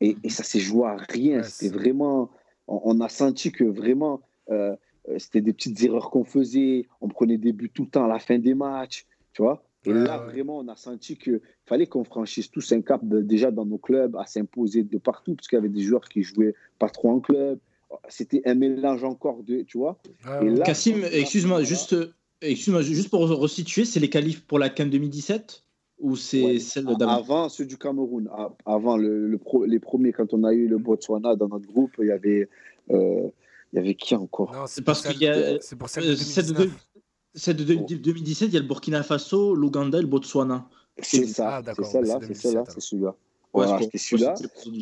Et, et ça s'est joué à rien. Ouais, c'était vraiment. On, on, a senti que vraiment, euh, c'était des petites erreurs qu'on faisait. On prenait des buts tout le temps à la fin des matchs. Tu vois Et là, vraiment, on a senti qu'il fallait qu'on franchisse tous un cap de, déjà dans nos clubs, à s'imposer de partout, parce qu'il y avait des joueurs qui jouaient pas trop en club. C'était un mélange encore de, tu vois. Ah, et là, Cassim, excuse-moi, juste, excuse-moi, juste pour resituer, c'est les qualifs pour la CAN 2017 ou c'est ouais, celle d'avant? Avant ceux du Cameroun, avant le, le pro, les premiers, quand on a eu le Botswana dans notre groupe, il y avait, euh, il y avait qui encore? C'est parce qu'il y a c'est pour celle de 2019. Celle de, de, 2017, il y a le Burkina Faso, l'Ouganda et le Botswana. C'est ça, ah, c'est celle-là, c'est celle-là, c'est celui-là. Voilà, ouais, c'est celui-là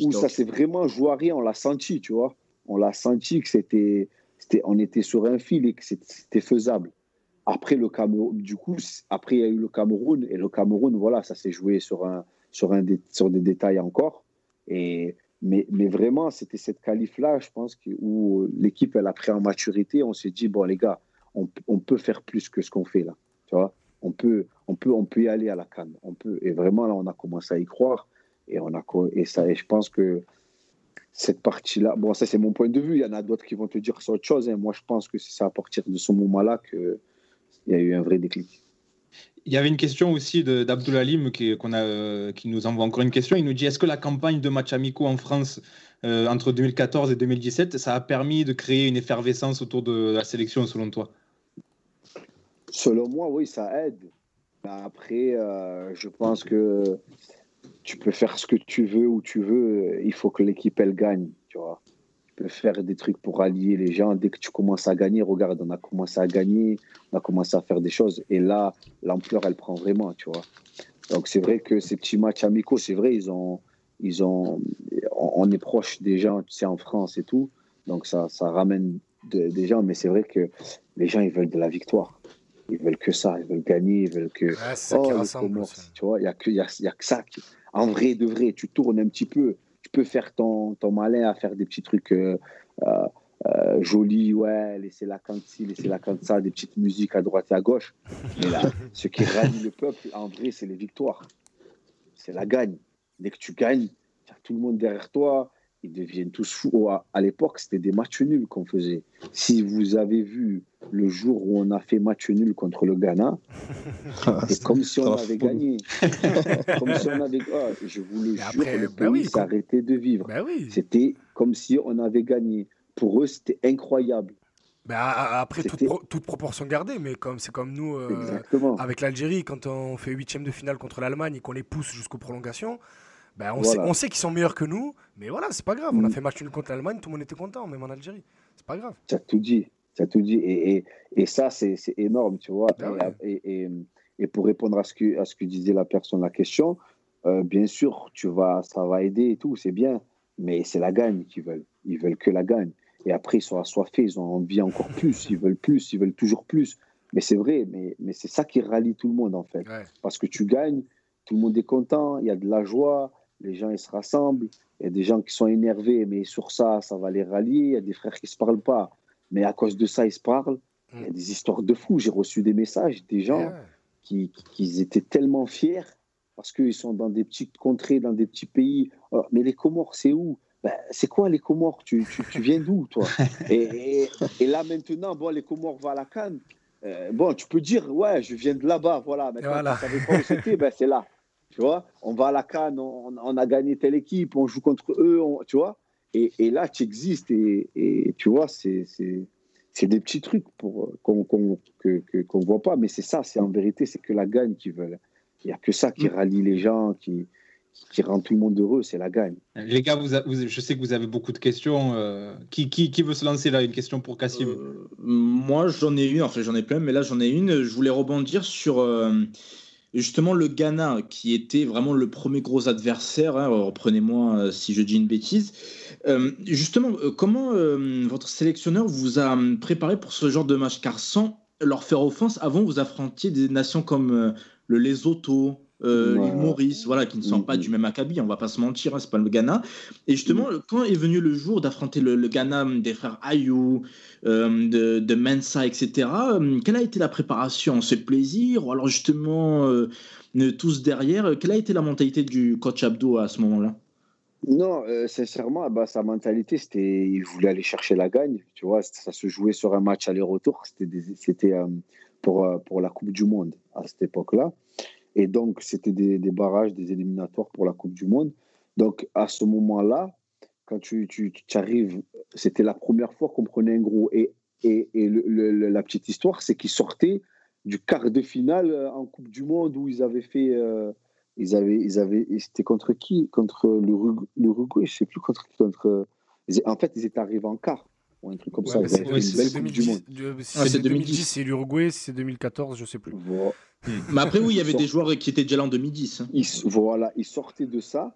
où ça s'est vraiment joué à rien, on l'a senti, tu vois on l'a senti que c'était, on était sur un fil et que c'était faisable. Après le Cameroun, du coup, après il y a eu le Cameroun et le Cameroun, voilà, ça s'est joué sur un, sur un, sur des détails encore. Et mais, mais vraiment, c'était cette qualif-là, je pense, que, où l'équipe elle a pris en maturité. On s'est dit bon les gars, on, peut faire plus que ce qu'on fait là, tu vois. On peut, on peut, on peut y aller à la canne. On peut. Et vraiment là, on a commencé à y croire. Et on a et ça. Et je pense que cette partie-là. Bon, ça, c'est mon point de vue. Il y en a d'autres qui vont te dire autre chose. Hein. Moi, je pense que c'est à partir de ce moment-là qu'il y a eu un vrai déclic. Il y avait une question aussi d'Abdul Halim qui, a, euh, qui nous envoie encore une question. Il nous dit est-ce que la campagne de matchs amicaux en France euh, entre 2014 et 2017, ça a permis de créer une effervescence autour de la sélection, selon toi? Selon moi, oui, ça aide. Après, euh, je pense que tu peux faire ce que tu veux où tu veux. Il faut que l'équipe, elle gagne, tu vois. Tu peux faire des trucs pour allier les gens. Dès que tu commences à gagner, regarde, on a commencé à gagner, on a commencé à faire des choses. Et là, l'ampleur, elle prend vraiment, tu vois. Donc, c'est vrai que ces petits matchs amicaux, c'est vrai, ils ont, ils ont, on est proche des gens, tu sais, en France et tout. Donc, ça, ça ramène de, des gens. Mais c'est vrai que les gens, ils veulent de la victoire. Ils veulent que ça, ils veulent gagner, ils veulent que. Ouais, ça oh, rassemble, tu vois, il n'y a, que, y a, y a que ça qui, en vrai de vrai, tu tournes un petit peu, tu peux faire ton, ton malin à faire des petits trucs euh, euh, euh, jolis, ouais, laisser la ci, laisser la ça, des petites musiques à droite et à gauche. Mais là, ce qui rallie le peuple, en vrai, c'est les victoires. C'est la gagne. Dès que tu gagnes, tu as tout le monde derrière toi, ils deviennent tous fous. À, l'époque, c'était des matchs nuls qu'on faisait. Si vous avez vu le jour où on a fait match nul contre le Ghana, c'est comme si on avait gagné. comme si on avait. Oh, je vous le jure, le ben pays s'arrêtait de vivre. Ben c'était comme si on avait gagné. Pour eux, c'était incroyable. Ben, après, toute, proportion gardée, mais comme c'est comme nous euh, avec l'Algérie, quand on fait huitième de finale contre l'Allemagne et qu'on les pousse jusqu'aux prolongations, ben, on, sait, on, sait, qu'ils sont meilleurs que nous, mais voilà, c'est pas grave. On a mm. fait match nul contre l'Allemagne, tout le monde était content, même en Algérie. C'est pas grave. Ça tout dit. Ça tout dit. Et, et, et ça, c'est énorme, tu vois. Ben et, et, pour répondre à ce, que, à ce que disait la personne, la question, euh, bien sûr, tu vas, ça va aider et tout, c'est bien. Mais c'est la gagne qu'ils veulent. Ils veulent que la gagne. Et après, ils sont assoiffés, ils ont envie encore plus, ils veulent plus, ils veulent toujours plus. Mais c'est vrai, mais, mais c'est ça qui rallie tout le monde, en fait. Parce que tu gagnes, tout le monde est content, il y a de la joie, les gens ils se rassemblent. Il y a des gens qui sont énervés, mais sur ça, ça va les rallier. Il y a des frères qui ne se parlent pas, mais à cause de ça, ils se parlent. Il y a mm. des histoires de fous. J'ai reçu des messages des gens qui, qui, étaient tellement fiers parce qu'ils sont dans des petites contrées, dans des petits pays. Oh, mais les Comores, c'est où? Ben, C'est quoi les Comores? Tu, tu, viens d'où, toi? Et, et, là, maintenant, bon, les Comores vont à la Cannes. Euh, bon, tu peux dire, ouais, je viens de là-bas, voilà. Mais quand tu savais pas où c'était, ben, c'est là. Tu vois, on va à la Cannes, on, a gagné telle équipe, on joue contre eux, tu vois. Et, et, là, tu existes et, et tu vois, c'est des petits trucs pour qu'on ne voit pas, mais c'est ça, c'est en vérité, c'est que la gagne qu'ils veulent. Il n'y a que ça qui mm. rallie les gens, qui, qui rend tout le monde heureux, c'est la gagne. Les gars, vous, je sais que vous avez beaucoup de questions. Euh, qui, qui, qui, veut se lancer là Une question pour Cassim? Euh, Moi, j'en ai une, enfin j'en ai plein, mais là j'en ai une. Je voulais rebondir sur... Euh, justement, le Ghana, qui était vraiment le premier gros adversaire, hein, reprenez-moi euh, si je dis une bêtise, euh, justement, euh, comment votre sélectionneur vous a préparé pour ce genre de match? Car sans leur faire offense, avant, vous affrontiez des nations comme le Lesotho, euh, l'île Maurice, voilà, qui ne sont pas mm-hmm. du même acabit, on va pas se mentir, hein, c'est pas le Ghana. Et justement, mm-hmm. quand est venu le jour d'affronter le, Ghana des frères Ayou, euh, de, de, Mensa, etc., euh, quelle a été la préparation? C'est plaisir? Ou alors justement, tous derrière, quelle a été la mentalité du coach Abdo à ce moment-là? Non, sincèrement, bah, sa mentalité, c'était il voulait aller chercher la gagne. Tu vois, ça se jouait sur un match aller-retour. C'était pour, pour la Coupe du Monde à cette époque-là. Et donc, c'était des, barrages, des éliminatoires pour la Coupe du Monde. Donc, à ce moment-là, quand tu, tu, arrives, c'était la première fois qu'on prenait un gros. Et, et, et la petite histoire, c'est qu'ils sortaient du quart de finale euh, en Coupe du Monde où ils avaient fait. Euh, ils avaient, ils avaient, c'était contre qui? Contre l'Uruguay, je ne sais plus contre qui. Contre, en fait, ils étaient arrivés en quart ou un truc comme ça. C'est 2010, c'est 2010, c'est l'Uruguay, c'est 2014, je ne sais plus. Hmm. Mais après, oui, il y avait des joueurs qui étaient déjà là en 2010. Hein. Ils, voilà, ils sortaient de ça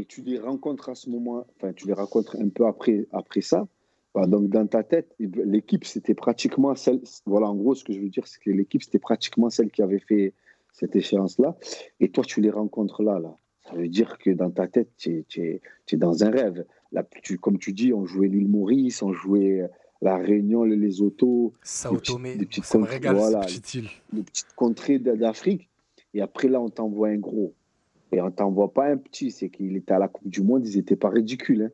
et tu les rencontres à ce moment, enfin, tu les rencontres un peu après, après ça. Bah, donc, dans ta tête, l'équipe, c'était pratiquement celle. Voilà, en gros, ce que je veux dire, c'est que l'équipe, c'était pratiquement celle qui avait fait cette échéance-là. Et toi, tu les rencontres là, là. Ça veut dire que dans ta tête, tu es, es, dans un rêve. Tu, comme tu dis, on jouait l'île Maurice, on jouait la Réunion, les autos, ça des petites régale, voilà, les petites contrées d'Afrique. Et après, là, on t'envoie un gros. Et on t'envoie pas un petit, c'est qu'il était à la Coupe du Monde, ils n'étaient pas ridicules. Hein.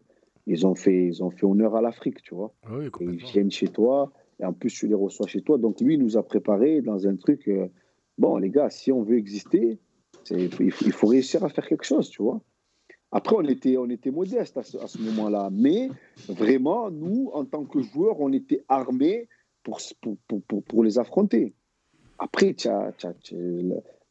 Ils, ont fait, ils ont fait honneur à l'Afrique, tu vois. Ah oui, et ils viennent chez toi, et en plus, tu les reçois chez toi. Donc, lui, il nous a préparé dans un truc. Euh, bon, les gars, si on veut exister, il faut, il faut réussir à faire quelque chose, tu vois. Après, on était, on était modeste à ce, moment-là. Mais vraiment, nous, en tant que joueurs, on était armés pour, pour, pour, pour les affronter. Après,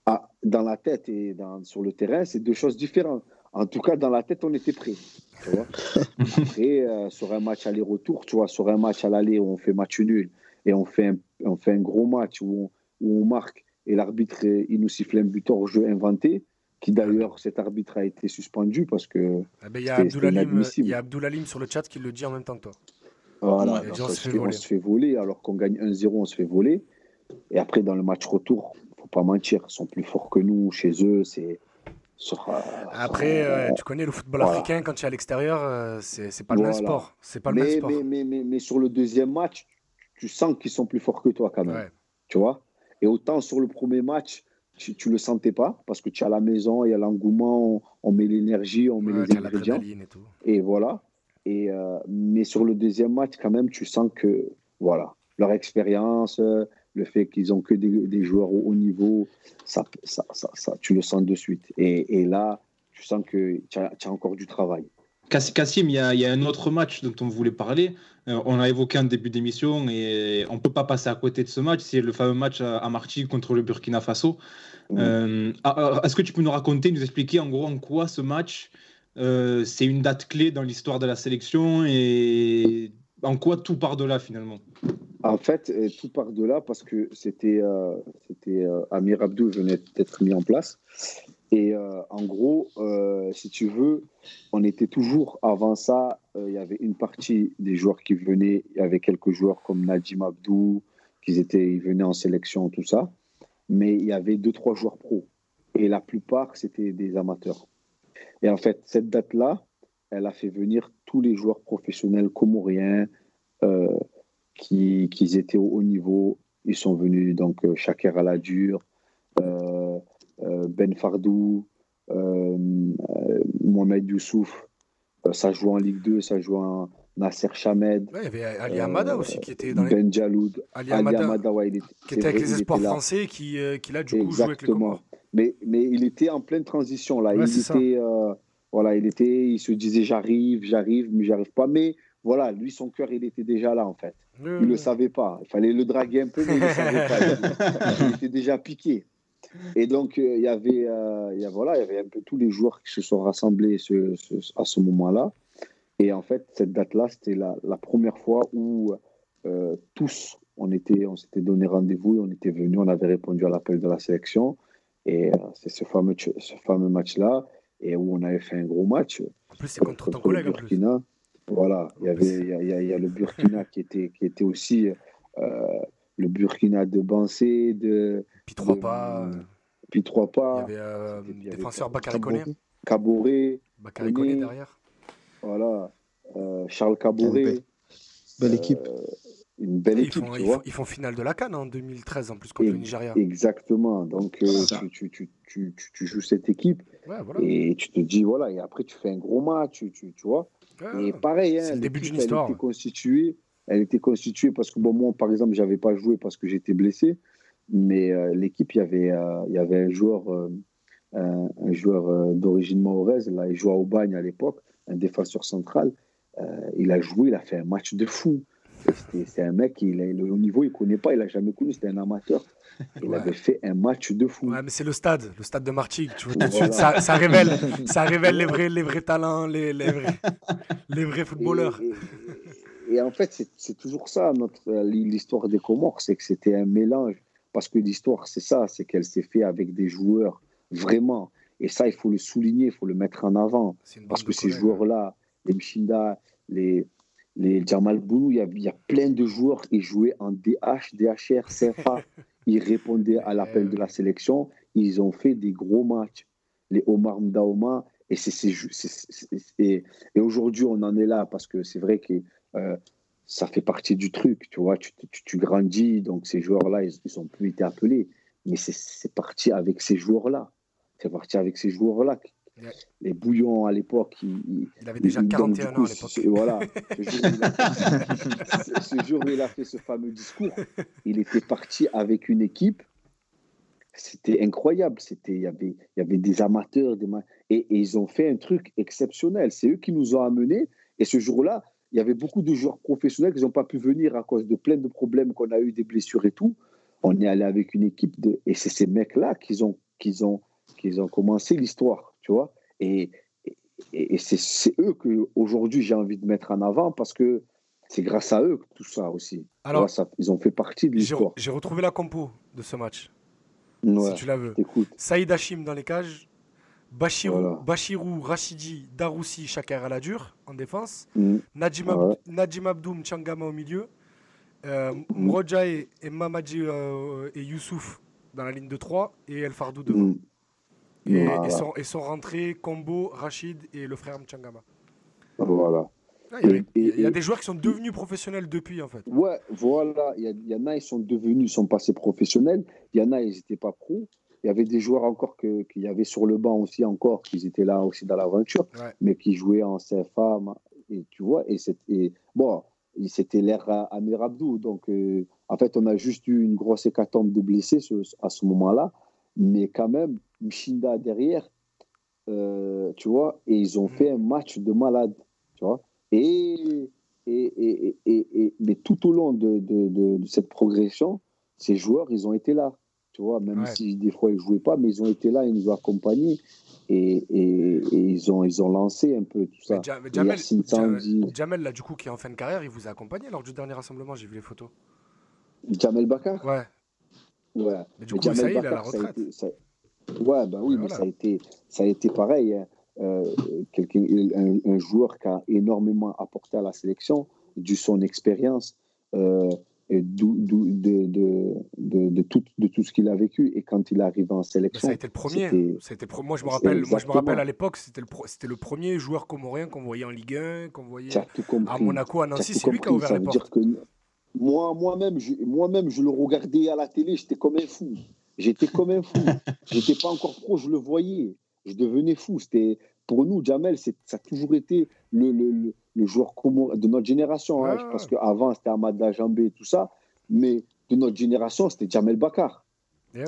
ah, dans la tête et dans, sur le terrain, c'est deux choses différentes. En tout cas, dans la tête, on était prêts. Tu vois Après, euh, sur un match aller-retour, tu vois, sur un match à l'aller où on fait match nul et on fait un, on fait un gros match où on, où on marque et l'arbitre, il nous siffle un buteur au jeu inventé, qui d'ailleurs, cet arbitre a été suspendu parce que. Ah ben, il y a Abdoulalim sur le chat qui le dit en même temps que toi. Voilà, on, se fait, voler alors qu'on gagne 1-0, on se fait voler. Et après, dans le match retour, faut pas mentir, ils sont plus forts que nous chez eux. C'est. Après, euh, tu connais le football africain quand tu es à l'extérieur, euh, c'est pas le même sport. C'est pas le mais, même sport. Mais, mais, mais, sur le deuxième match, tu sens qu'ils sont plus forts que toi quand même. Tu vois? Et autant sur le premier match, tu, tu le sentais pas parce que tu es à la maison, il y a l'engouement, on, met l'énergie, on met les ingrédients. Et, voilà. Et, euh, mais sur le deuxième match, quand même, tu sens que voilà, leur expérience, le fait qu'ils ont que des, joueurs au haut niveau, ça, ça, ça, tu le sens de suite. Et, et là, tu sens que tu as, encore du travail. Cassim, il y, a, il y, a, un autre match dont on voulait parler. Euh, on l'a évoqué en début d'émission et on ne peut pas passer à côté de ce match. C'est le fameux match à, Marty contre le Burkina Faso. Euh, est-ce que tu peux nous raconter, nous expliquer en gros en quoi ce match, euh, c'est une date clé dans l'histoire de la sélection et en quoi tout part de là finalement? En fait, euh, tout part de là parce que c'était Amir Abdou venait d'être mis en place. Et en gros, si tu veux, on était toujours avant ça. Il y avait une partie des joueurs qui venaient. Il y avait quelques joueurs comme Najim Abdou, qui étaient, ils venaient en sélection, tout ça. Mais il y avait deux, trois joueurs pros. Et la plupart, c'était des amateurs. Et en fait, cette date-là, elle a fait venir tous les joueurs professionnels comoriens euh, qui, étaient au haut niveau. Ils sont venus, donc euh, Shaker Aladur, euh, Ben Fardou, Mohamed Youssouf. ça joue en Ligue 2, ça joue en Nasser Chamed. il y avait Ali Amada aussi qui était dans les... Ben Jaloud. Ali Amada, ouais, il qui était avec les espoirs français qui, qui là du coup joue avec les mais, mais il était en pleine transition là. il était, voilà, il était, il se disait j'arrive, j'arrive, mais j'arrive pas. Mais voilà, lui, son cœur, il était déjà là, en fait. il ne le savait pas. Il fallait le draguer un peu, mais il ne le savait pas. Il, était déjà piqué. Et donc, euh, il y avait, euh, y voilà, il y avait un peu tous les joueurs qui se sont rassemblés à ce moment-là. Et en fait, cette date-là, c'était la, première fois où euh, tous, on était, on s'était donné rendez-vous, on était venus, on avait répondu à l'appel de la sélection. Et c'est ce fameux, ce fameux match-là, et où on avait fait un gros match. En plus, c'est contre, ton collègue, Burkina. Voilà, il y avait il y, a, le Burkina qui était, qui était aussi euh, le Burkina de Bansé, de. Puis trois pas. Puis trois pas. Il y avait euh, défenseur Bakary Koné. Caboret. Bakary Koné derrière. Voilà. Euh, Charles Caboret. Belle équipe. une belle équipe. Font, tu vois. ils, font, finale de la Cannes en 2013 en plus contre le Nigeria. Exactement. Donc tu, tu, tu, tu, joues cette équipe et tu te dis voilà et après tu fais un gros match, tu, vois et pareil, hein, le début d'une histoire. Elle était constituée. Elle était constituée parce que bon, moi, par exemple, j'avais pas joué parce que j'étais blessé. Mais euh, l'équipe, il y avait, euh, il y avait un joueur, euh, un, joueur d'origine mahoraise. Là, il jouait au bagne à l'époque, un défenseur central. il a joué, il a fait un match de fou. C'est un mec, il le haut niveau, il connaît pas, il a jamais connu, c'était un amateur. Il avait fait un match de fou. Ouais, mais c'est le stade, le stade de Martigues. Tu vois, tout de suite, ça, ça, révèle, ça révèle les vrais, les vrais talents, les, les, vrais, les vrais footballeurs. Et, en fait, c'est toujours ça, l'histoire des Comores, c'est que c'était un mélange. Parce que l'histoire, c'est ça, c'est qu'elle s'est faite avec des joueurs, vraiment. Et ça, il faut le souligner, il faut le mettre en avant. Parce que ces joueurs-là, les Mchinda, les, les Jamal Boulou, il y, a, plein de joueurs qui jouaient en DH, DHR, CFA. Ils répondaient à l'appel de la sélection. Ils ont fait des gros matchs. Les Omar Mdaoma. Et, et, et aujourd'hui, on en est là parce que c'est vrai que ça fait partie du truc. Tu vois, tu, tu, grandis. Donc, ces joueurs-là, ils n'ont plus été appelés. Mais c'est parti avec ces joueurs-là. C'est parti avec ces joueurs-là les bouillons à l'époque. Il, avait déjà 41 ans à l'époque. Voilà. ce jour où il a fait ce fameux discours, il était parti avec une équipe. C'était incroyable. C'était, il y avait, il y avait des amateurs, des et, ils ont fait un truc exceptionnel. C'est eux qui nous ont amenés. Et ce jour-là, il y avait beaucoup de joueurs professionnels qui n'ont pas pu venir à cause de plein de problèmes qu'on a eu, des blessures et tout. On est allé avec une équipe de, et c'est ces mecs-là qui ont, qui ont, qui ont commencé l'histoire tu vois. Et, et, c'est eux que aujourd'hui j'ai envie de mettre en avant parce que c'est grâce à eux que tout ça aussi. Alors, ça, ils ont fait partie de l'histoire. J'ai retrouvé la compo de ce match. si tu la veux. Saïd Hachim dans les cages. Bachirou, Rachidi, Daroussi, Shakar Aladur en défense. Mm. Najim, Abdoum, Changama au milieu. Euh, mm. et, Mamadi euh, et Youssouf dans la ligne de 3 et El Fardou devant. Mm. Et, sont, rentrés Combo, Rachid et le frère Mchangama. Voilà. Ah, il y, a, des joueurs qui sont devenus professionnels depuis, en fait. Ouais, voilà. Il y, en a, ils sont devenus, ils sont passés professionnels. Il y en a, ils n'étaient pas pros. Il y avait des joueurs encore qu'il y avait sur le banc aussi encore, qui étaient là aussi dans l'aventure, mais qui jouaient en CFA. Et tu vois, et, et bon, c'était l'ère Amir Abdou. Donc, euh, en fait, on a juste eu une grosse hécatombe de blessés à ce moment-là. Mais quand même, Mchinda derrière, euh, tu vois, et ils ont mm. fait un match de malade, tu vois. Et, et, et, et, mais tout au long de, de, de, cette progression, ces joueurs, ils ont été là, tu vois, même si des fois ils ne jouaient pas, mais ils ont été là, ils nous ont accompagnés et, ils, ont, ils ont lancé un peu tout ça. Jamel, Jamel, là, du coup, qui est en fin de carrière, il vous a accompagné lors du dernier rassemblement, j'ai vu les photos. Jamel Bakar? Ouais. Ouais. Mais du coup, ça y est, il est à la retraite. Ouais, bah oui, mais ça a, été, ça a été pareil. Hein. Euh, un, un, joueur qui a énormément apporté à la sélection, dû son expérience. Euh, et de, de, de, de, tout, de tout ce qu'il a vécu. Et quand il arrive en sélection. ça a été le premier. C'était, moi, je me rappelle, moi, je me rappelle à l'époque, c'était le, c'était le premier joueur comorien qu'on voyait en Ligue 1, qu'on voyait à Monaco, à Nancy. C'est lui qui a ouvert les portes. Que moi, moi-même, je, moi-même, je le regardais à la télé, j'étais comme un fou. J'étais comme un fou. j'étais pas encore pro, je le voyais. Je devenais fou. C'était, pour nous, Jamel, ça a toujours été le, le le joueur de notre génération. Hein, parce qu'avant, c'était Ahmad Dajambé et tout ça. Mais de notre génération, c'était Jamel Bakar.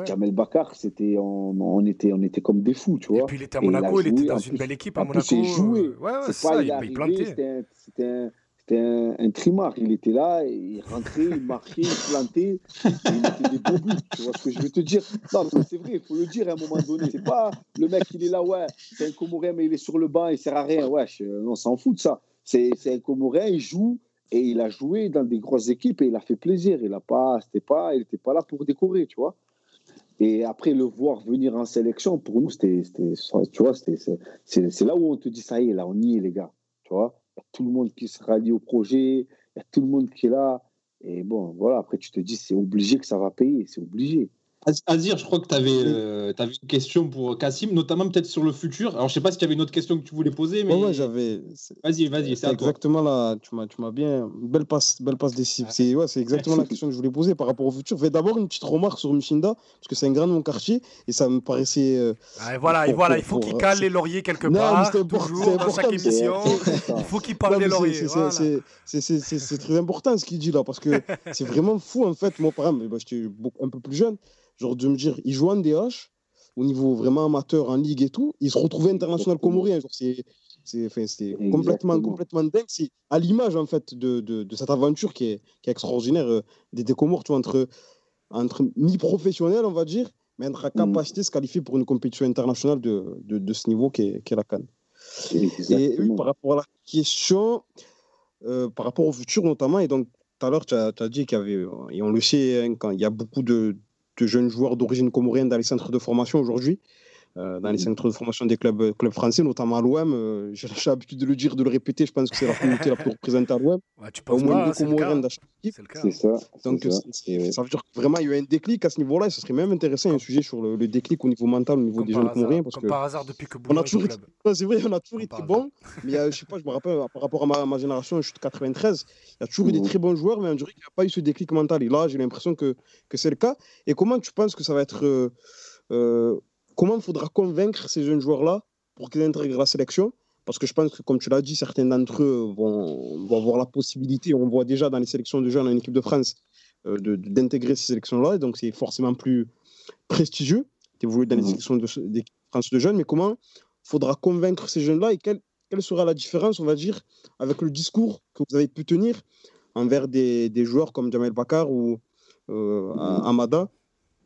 Jamel Bakar, c'était, on, était, on était comme des fous, tu vois. Et puis il était à Monaco, il, était dans une belle équipe à Monaco. Il joué. Ouais, c'est ça, il, il plantait. C'était un, c'était un, un, trimar. Il était là, il rentrait, il marquait, il plantait. il mettait des beaux buts. Tu vois ce que je veux te dire? Non, c'est vrai, il faut le dire à un moment donné. C'est pas le mec, il est là, ouais, c'est un Comorien, mais il est sur le banc, il sert à rien. Ouais, on s'en fout de ça. C'est un Comorien, il joue et il a joué dans des grosses équipes et il a fait plaisir. Il n'était pas, pas, pas là pour décorer, tu vois. Et après le voir venir en sélection, pour nous, c'était, tu vois, c'est là où on te dit ça y est, là, on y est, les gars, tu vois. Y a tout le monde qui se rallie au projet, il y a tout le monde qui est là. Et bon, voilà, après tu te dis, c'est obligé que ça va payer, c'est obligé. Azir, je crois que tu avais, euh, une question pour Cassim, notamment peut-être sur le futur. Alors, je sais pas si tu avais une autre question que tu voulais poser, mais. Ouais, j'avais. Vas-y, vas-y, c'est exactement là. Tu m'as, tu m'as bien. Belle passe, belle passe décisive. C'est, ouais, c'est exactement la question que je voulais poser par rapport au futur. Fais d'abord une petite remarque sur Michinda, parce que c'est un grand de mon quartier, et ça me paraissait. Euh, ah, voilà, et voilà, il faut qu'il cale les lauriers quelque part. Non, toujours, dans chaque émission. il faut qu'il parle des lauriers. C'est, très important ce qu'il dit là, parce que c'est vraiment fou, en fait. Moi, par exemple, bah, j'étais un peu plus jeune. Genre de me dire, il joue en DH, au niveau vraiment amateur, en ligue et tout, il se retrouvait international comorien. C'est complètement, complètement dingue. C'est à l'image, en fait, de, de, de, cette aventure qui est, qui est extraordinaire euh, des, des Comores, tu vois, entre, entre mi-professionnel, on va dire, mais entre la mm. capacité de se qualifier pour une compétition internationale de, de, de ce niveau qui est, la Cannes. Et oui, par rapport à la question, euh, par rapport au futur notamment, et donc tout à l'heure, tu as, as, dit qu'il y avait, et on le sait, hein, quand il y a beaucoup de, de jeunes joueurs d'origine comorienne dans les centres de formation aujourd'hui. Euh, dans les centres de formation des clubs, clubs français, notamment à l'OM. Euh, j'ai l'habitude de le dire, de le répéter. Je pense que c'est la communauté la plus représentée à l'OM. Ouais, Au moins deux Comoriens dans chaque équipe. C'est ça. Donc, ça. ça. veut dire que vraiment, il y a eu un déclic à ce niveau-là. Et ce serait même intéressant, un sujet sur le, déclic au niveau mental, au niveau des jeunes Comoriens. Parce comme que par hasard, depuis que on a toujours été, C'est vrai, on a toujours été bon. Mais je sais pas, je me rappelle, par rapport à ma, ma génération, je suis de 93, il y a toujours eu des mmh. très bons joueurs, mais on dirait qu'il n'y a pas eu ce déclic mental. Et là, j'ai l'impression que, que c'est le cas. Et comment tu penses que ça va être. Euh, euh, Comment il faudra convaincre ces jeunes joueurs-là pour qu'ils intègrent la sélection? Parce que je pense que, comme tu l'as dit, certains d'entre eux vont, avoir la possibilité, on voit déjà dans les sélections de jeunes en équipe de France, euh, d'intégrer ces sélections-là. Donc, c'est forcément plus prestigieux d'évoluer dans les mmh. sélections de, France de jeunes. Mais comment il faudra convaincre ces jeunes-là et quelle, quelle, sera la différence, on va dire, avec le discours que vous avez pu tenir envers des, des joueurs comme Jamel Bakar ou euh, Amada,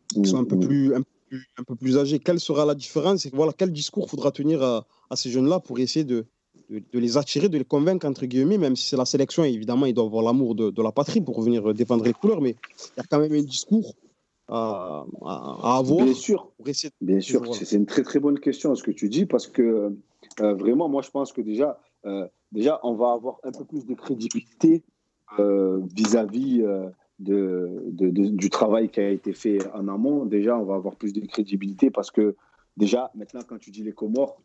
qui sont un peu mmh. Plus, un peu plus âgés, quelle sera la différence et voilà, quel discours faudra tenir à, ces jeunes-là pour essayer de, de, les attirer, de les convaincre, entre guillemets, même si c'est la sélection, évidemment, ils doivent avoir l'amour de, de, la patrie pour venir défendre les couleurs, mais il y a quand même un discours à, à, avoir. Bien sûr, Bien sûr, c'est une très très bonne question ce que tu dis, parce que euh, vraiment, moi je pense que déjà, euh, déjà, on va avoir un peu plus de crédibilité euh, de, du travail qui a été fait en amont, déjà, on va avoir plus de crédibilité parce que, déjà, maintenant, quand tu dis les Comores,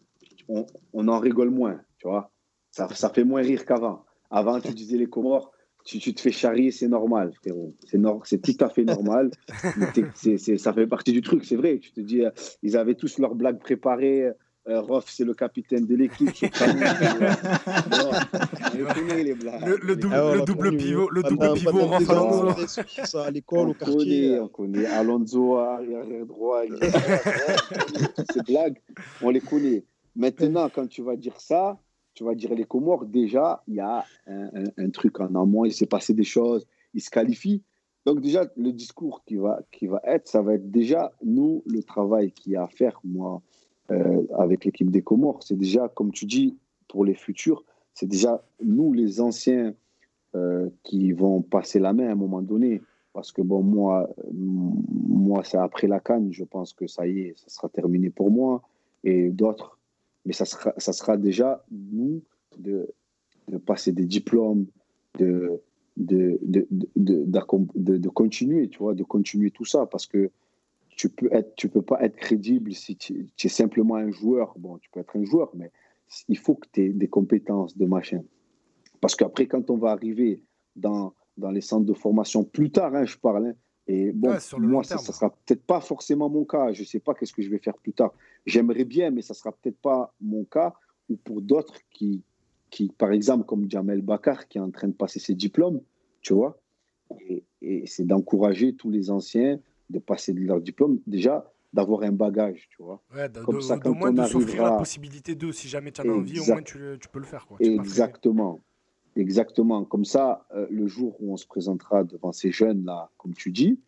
on, en rigole moins, tu vois. Ça, ça fait moins rire qu'avant. Avant, tu disais les Comores, tu, tu te fais charrier, c'est normal, frérot. C'est c'est tout à fait normal. ça fait partie du truc, c'est vrai. Tu te dis, euh, ils avaient tous leurs blagues préparées. Euh, Rof, c'est le capitaine de l'équipe. Le, double, ah, le double pivot, le double pivot, Rof Alonso. Ça à l'école, au quartier. On connaît Alonso, arrière droit, ces blagues, on les connaît. Maintenant, quand tu vas dire ça, tu vas dire les Comores, déjà, il y a un, truc en amont, il s'est passé des choses, ils se qualifient. Donc déjà, le discours qui va, qui va être, ça va être déjà, nous, le travail qu'il y a à faire, moi, euh, avec l'équipe des Comores, c'est déjà, comme tu dis, pour les futurs, c'est déjà nous, les anciens, euh, qui vont passer la main à un moment donné. Parce que, bon, moi, moi c'est après la canne, je pense que ça y est, ça sera terminé pour moi. Et d'autres, mais ça sera, ça sera déjà nous de, de passer des diplômes, de, de, de, de, de, continuer, tu vois, de continuer tout ça, parce que tu peux être, tu peux pas être crédible si tu, es simplement un joueur. Bon, tu peux être un joueur, mais il faut que tu aies des compétences de machin. Parce qu'après, quand on va arriver dans, dans les centres de formation, plus tard, hein, je parle, hein, et bon, moi, ça ne sera peut-être pas forcément mon cas. Je ne sais pas qu'est-ce que je vais faire plus tard. J'aimerais bien, mais ça ne sera peut-être pas mon cas. Ou pour d'autres qui, qui, par exemple, comme Jamel Bakar, qui est en train de passer ses diplômes, tu vois. Et, c'est d'encourager tous les anciens de passer de leur diplôme, déjà d'avoir un bagage, tu vois. Ouais, Comme ça, quand moins on de arrivera... la possibilité de, si jamais tu en as envie, au moins tu, tu, peux le faire. Quoi. Exactement. Exactement. Comme ça, euh, le jour où on se présentera devant ces jeunes-là, comme tu dis,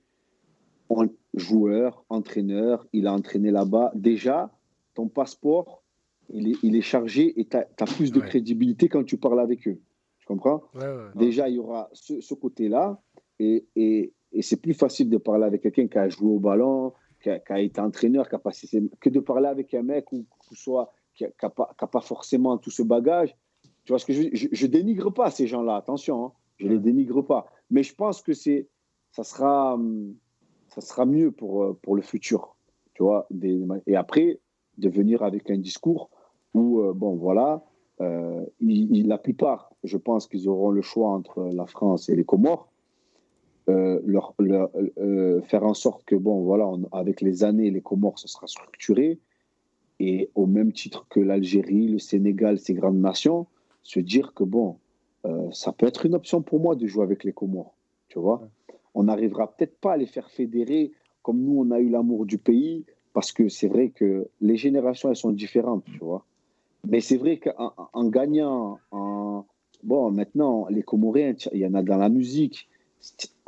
on, joueur, entraîneur, il a entraîné là-bas. Déjà, ton passeport, il est, il est chargé et tu as, plus de crédibilité quand tu parles avec eux. Tu comprends? Déjà, il y aura ce, côté-là et, et, et c'est plus facile de parler avec quelqu'un qui a joué au ballon, qui a, été entraîneur, qui a passé, que de parler avec un mec ou, soit, qui n'a pas, pas forcément tout ce bagage tu vois ce que je je, dénigre pas ces gens-là, attention, hein. je ne les dénigre pas. Mais je pense que c'est, ça sera, ça sera mieux pour, euh, pour le futur, tu vois. et après, de venir avec un discours où, euh, bon, voilà, euh, la plupart, je pense qu'ils auront le choix entre la France et les Comores. Leur, faire en sorte que, bon, voilà, avec les années, les Comores, ce sera structuré. Et au même titre que l'Algérie, le Sénégal, ces grandes nations, se dire que bon, euh, ça peut être une option pour moi de jouer avec les Comores. Tu vois, on n'arrivera peut-être pas à les faire fédérer comme nous on a eu l'amour du pays, parce que c'est vrai que les générations elles sont différentes, tu vois. Mais c'est vrai qu'en en gagnant, en... bon, maintenant les Comoriens, il y en a dans la musique.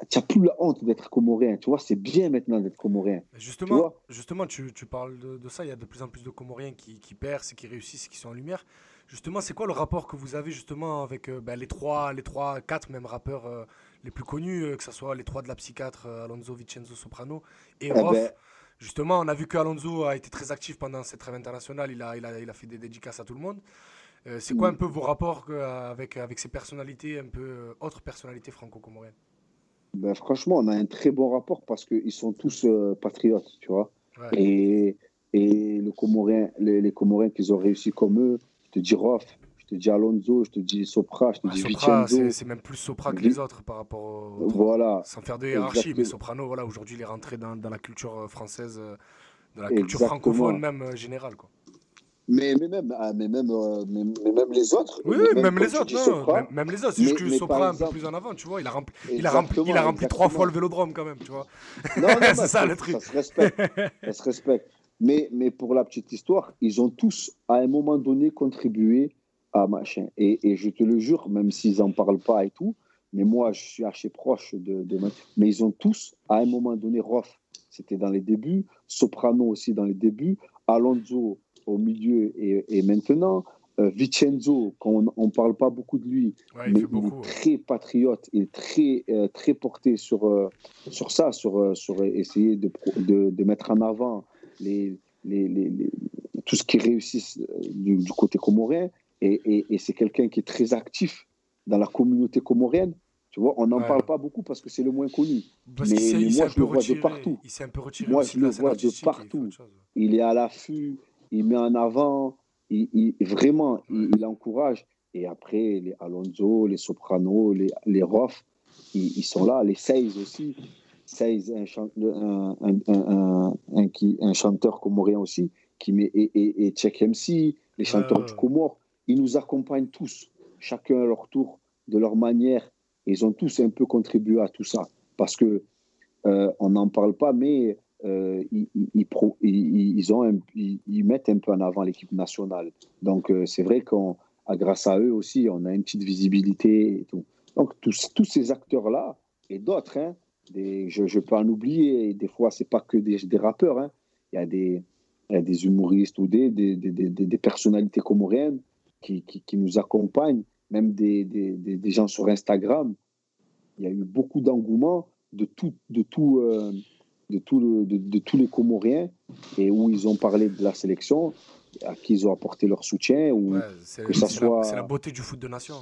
Tu n'as plus la honte d'être comorien, tu vois, c'est bien maintenant d'être comorien. Justement, tu, justement tu, tu parles de, ça, il y a de plus en plus de comoriens qui, qui percent, qui réussissent, qui sont en lumière. Justement, c'est quoi le rapport que vous avez justement avec euh, ben, les trois, les trois, quatre même rappeurs euh, les plus connus, euh, que ce soit les trois de la psychiatre, Alonso, Vincenzo, Soprano et eh Rof? Ben, Justement, on a vu que Alonso a été très actif pendant cette trêve internationale. Il a, il a, il a fait des dédicaces à tout le monde. c'est quoi un peu vos rapports avec, avec ces personnalités, un peu autres personnalités franco-comoriennes? Ben, Franchement, on a un très bon rapport parce qu'ils sont tous patriotes, tu vois. Et, et le Comorien, les, les Comoriens qu'ils ont réussi comme eux, je te dis Rof, je te dis Alonso, je te dis Sopra, je te dis Sopra, C'est même plus Sopra que les autres par rapport au. Voilà. Sans faire de hiérarchie, mais Soprano, voilà, aujourd'hui, il est rentré dans, dans la culture euh, française, euh, dans la culture francophone même euh, générale. Quoi. Mais, mais, même, ah, mais, même, mais, même les autres. Oui, même, les autres. Non, même, les autres. C'est juste que Sopra un peu plus en avant, tu vois. Il a rempli, il a rempli, il a rempli trois fois le vélodrome quand même, tu vois. Non, non, c'est ça le truc. Ça se respecte. ça se respecte. Mais, mais pour la petite histoire, ils ont tous, à un moment donné, contribué à machin. Et, et je te le jure, même s'ils n'en parlent pas et tout, mais moi, je suis assez proche de, de, Mais ils ont tous, à un moment donné, Roth, c'était dans les débuts, Soprano aussi dans les débuts, Alonso au milieu et, et maintenant, euh, Vincenzo, on ne parle pas beaucoup de lui, mais il, est très patriote, il est très, euh, très porté sur, euh, sur ça, sur, sur essayer de, de, de, mettre en avant les, les, les, tout ce qui réussit euh, du, côté comorien. Et, et, c'est quelqu'un qui est très actif dans la communauté comorienne. Tu vois, on n'en parle pas beaucoup parce que c'est le moins connu. mais, moi, je le vois de partout. Il un peu retiré moi, je le vois de partout. Il est à l'affût, il met en avant, il, vraiment, il, encourage. Et après, les Alonso, les Soprano, les, les Roth, ils, sont là. Les Seiz aussi. Seiz, un, un, un, un, chanteur comorien aussi, qui met, et, et, et Check MC, les chanteurs du Comore. Ils nous accompagnent tous, chacun à leur tour, de leur manière. Ils ont tous un peu contribué à tout ça. Parce que euh, on n'en parle pas, mais ils, mettent un peu en avant l'équipe nationale. Donc, euh, c'est vrai qu'on grâce à eux aussi, on a une petite visibilité. Donc, tous, ces acteurs-là, et d'autres, hein, je, je, peux en oublier, des fois, c'est pas que des, rappeurs, hein. il, y a des, humoristes ou des, personnalités comoriennes qui, nous accompagnent, même des, gens sur Instagram. Il y a eu beaucoup d'engouement de tout, de tout, euh, de, tout le, de, de, tous les Comoriens et où ils ont parlé de la sélection, à qui ils ont apporté leur soutien. Ou que ça soit... C'est la beauté du foot de nation.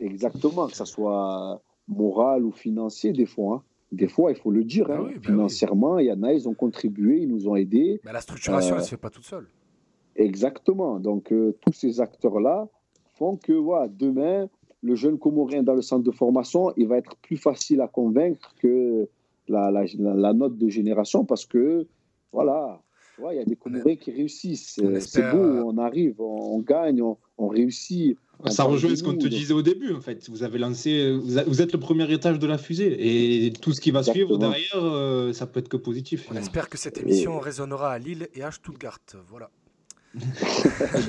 Exactement, que ce soit moral ou financier des fois. Hein. Des fois, il faut le dire, hein. bah financièrement, il y en a, ils ont contribué, ils nous ont aidés. Mais la structuration, elle ne se fait pas toute seule. Exactement. Donc, euh, tous ces acteurs-là font que voilà, demain, le jeune Comorien dans le centre de formation, il va être plus facile à convaincre que la, la, la note de génération parce que, voilà, il y a des Comoriens qui réussissent. C'est beau, euh, on arrive, on, gagne, on, réussit. Ça rejoint ce qu'on te disait au début, en fait. Vous avez lancé, vous êtes le premier étage de la fusée, et tout ce qui va suivre derrière, euh, ça peut être que positif. On espère que cette émission résonnera à Lille et à Stuttgart. Voilà.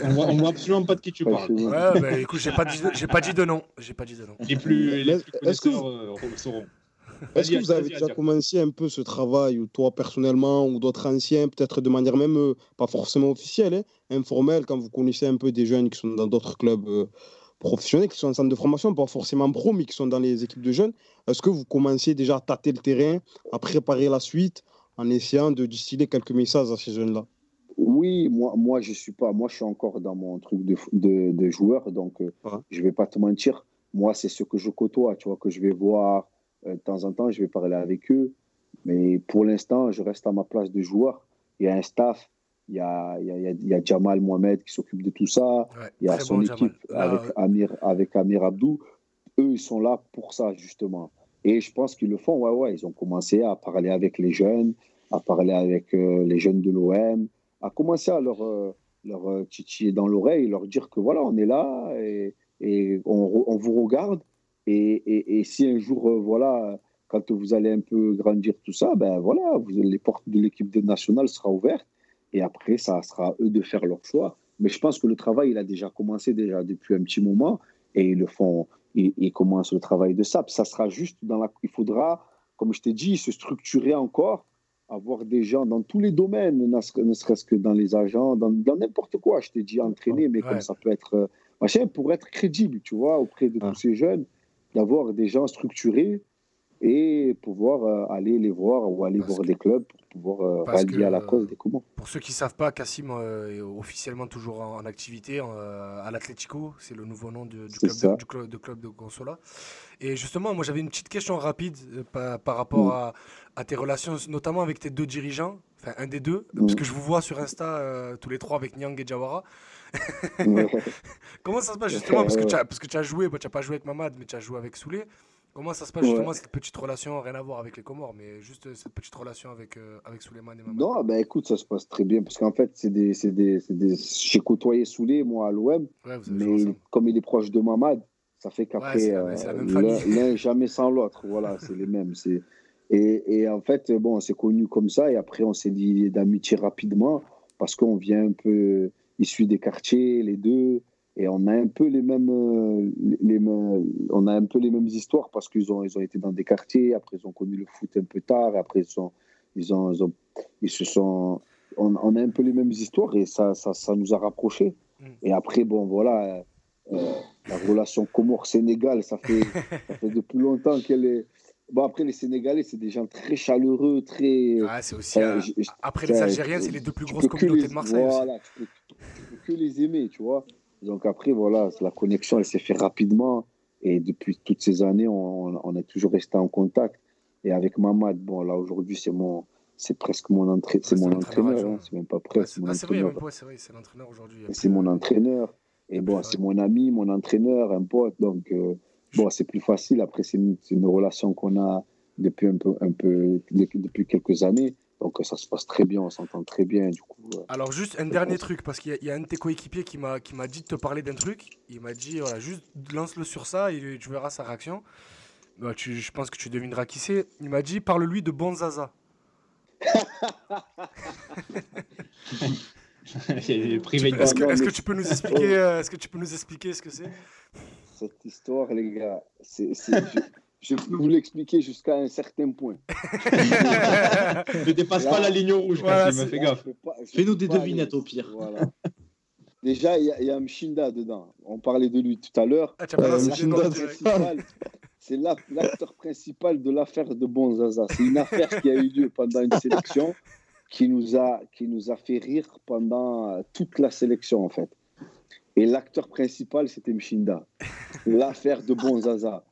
on, voit, absolument pas de qui tu parles. Ouais, bah, écoute, j'ai pas dit, j'ai pas dit de nom. J'ai pas dit de nom. Les plus, les plus connaisseurs euh, sauront. Est-ce que vous avez déjà commencé un peu ce travail, ou toi personnellement, ou d'autres anciens, peut-être de manière même euh, pas forcément officielle, hein, informelle, quand vous connaissez un peu des jeunes qui sont dans d'autres clubs euh, professionnels, qui sont en centre de formation, pas forcément pro, mais qui sont dans les équipes de jeunes Est-ce que vous commencez déjà à tâter le terrain, à préparer la suite, en essayant de distiller quelques messages à ces jeunes-là? Oui, moi, moi je suis pas, moi je suis encore dans mon truc de, de, joueur, donc je euh, ne je vais pas te mentir. Moi, c'est ce que je côtoie, tu vois, que je vais voir, de temps en temps, je vais parler avec eux. Mais pour l'instant, je reste à ma place de joueur. Il y a un staff, il y a, il y a, il y a Jamal Mohamed qui s'occupe de tout ça. il y a son équipe avec, Amir, avec Amir Abdou. Eux, ils sont là pour ça, justement. Et je pense qu'ils le font. Ouais, ouais, ils ont commencé à parler avec les jeunes, à parler avec euh, les jeunes de l'OM, à commencer à leur, euh, leur titiller dans l'oreille, leur dire que voilà, on est là et, et on, on, vous regarde et, et, si un jour, euh, voilà, quand vous allez un peu grandir tout ça, ben voilà, vous, les portes de l'équipe nationale seront ouvertes. Et après, ça sera à eux de faire leur choix. Mais je pense que le travail, il a déjà commencé déjà depuis un petit moment. Et ils le font, ils, ils commencent le travail de ça. ça sera juste dans la. Il faudra, comme je t'ai dit, se structurer encore, avoir des gens dans tous les domaines, ne serait-ce que dans les agents, dans n'importe quoi. Je t'ai dit entraîner, mais comme ça peut être euh, machin, pour être crédible, tu vois, auprès de tous ces jeunes d'avoir des gens structurés et pouvoir euh, aller les voir ou aller voir des clubs pour pouvoir euh, rallier à la cause des comment. Pour ceux qui ne savent pas, Cassim euh, est officiellement toujours en, activité à l'Atlético, c'est le nouveau nom du, club de, du, club, de, club de Consola. Et justement, moi j'avais une petite question rapide par, par, rapport mm. à, tes relations, notamment avec tes deux dirigeants, enfin un des deux, parce mm. que je vous vois sur Insta tous les trois avec Nyang et Jawara. Comment ça se passe justement parce que, tu as, parce que tu as joué, tu n'as pas joué avec Mamad, mais tu as joué avec Soulé. Comment ça se passe justement cette petite relation, rien à voir avec les Comores, mais juste euh, cette petite relation avec, euh, avec Souleymane et Mamad? Non, ben écoute, ça se passe très bien parce qu'en fait, c'est des, c'est des, des... j'ai côtoyé Soulé, moi, à l'OM, mais comme il est proche de Mamad, ça fait qu'après, euh, l'un jamais sans l'autre. Voilà, c'est les mêmes. C'est... Et, et, en fait, bon, on s'est connus comme ça et après, on s'est dit d'amitié rapidement parce qu'on vient un peu issus des quartiers, les deux, et on a un peu les mêmes, euh, les, on a un peu les mêmes histoires parce qu'ils ont, ils ont été dans des quartiers, après ils ont connu le foot un peu tard, après ils, sont, ils, ont, ils, se sont, on, a un peu les mêmes histoires et ça, ça, ça nous a rapprochés. Mm. Et après, bon, voilà, euh, la relation Comore-Sénégal, ça fait, ça fait depuis longtemps qu'elle est, Bon, après, les Sénégalais, c'est des gens très chaleureux, très. Ah, c'est aussi. Euh, après les Algériens, c'est les deux plus grosses communautés de Marseille. Voilà, tu peux, que les aimer, tu vois. Donc après, voilà, la connexion, elle s'est faite rapidement. Et depuis toutes ces années, on, on, est toujours resté en contact. Et avec Mamad, bon, là, aujourd'hui, c'est mon. C'est presque mon, entraîneur, c'est mon entraîneur, hein, c'est même pas presque. Ah, c'est vrai, c'est vrai, c'est l'entraîneur aujourd'hui. C'est mon entraîneur. Et bon, c'est mon ami, mon entraîneur, un pote. Donc, euh, bon, c'est plus facile. Après, c'est une, une, relation qu'on a depuis, un peu, un peu, depuis quelques années. Donc, ça se passe très bien, on s'entend très bien. Du coup, euh, Alors, juste un dernier truc, parce qu'il y, y, a un de tes coéquipiers qui m'a dit de te parler d'un truc. Il m'a dit, voilà, juste lance-le sur ça et tu verras sa réaction. Bah, tu, je pense que tu devineras qui c'est. Il m'a dit, parle-lui de Bonzaza. Est-ce que, est que, tu peux nous expliquer, euh, est-ce que tu peux nous expliquer ce que c'est? Cette histoire, les gars, c'est, je, peux vous l'expliquer jusqu'à un certain point. ne dépasse pas la ligne rouge, voilà, fais gaffe. Fais-nous des devinettes au pire. Voilà. Déjà, il y, y, a Mshinda dedans. On parlait de lui tout à l'heure. Ah, euh, c'est l'acteur principal de l'affaire de Bonzaza. C'est une affaire qui a eu lieu pendant une sélection qui nous a, qui nous a fait rire pendant toute la sélection, en fait. Et l'acteur principal, c'était Mshinda. L'affaire de Bonzaza.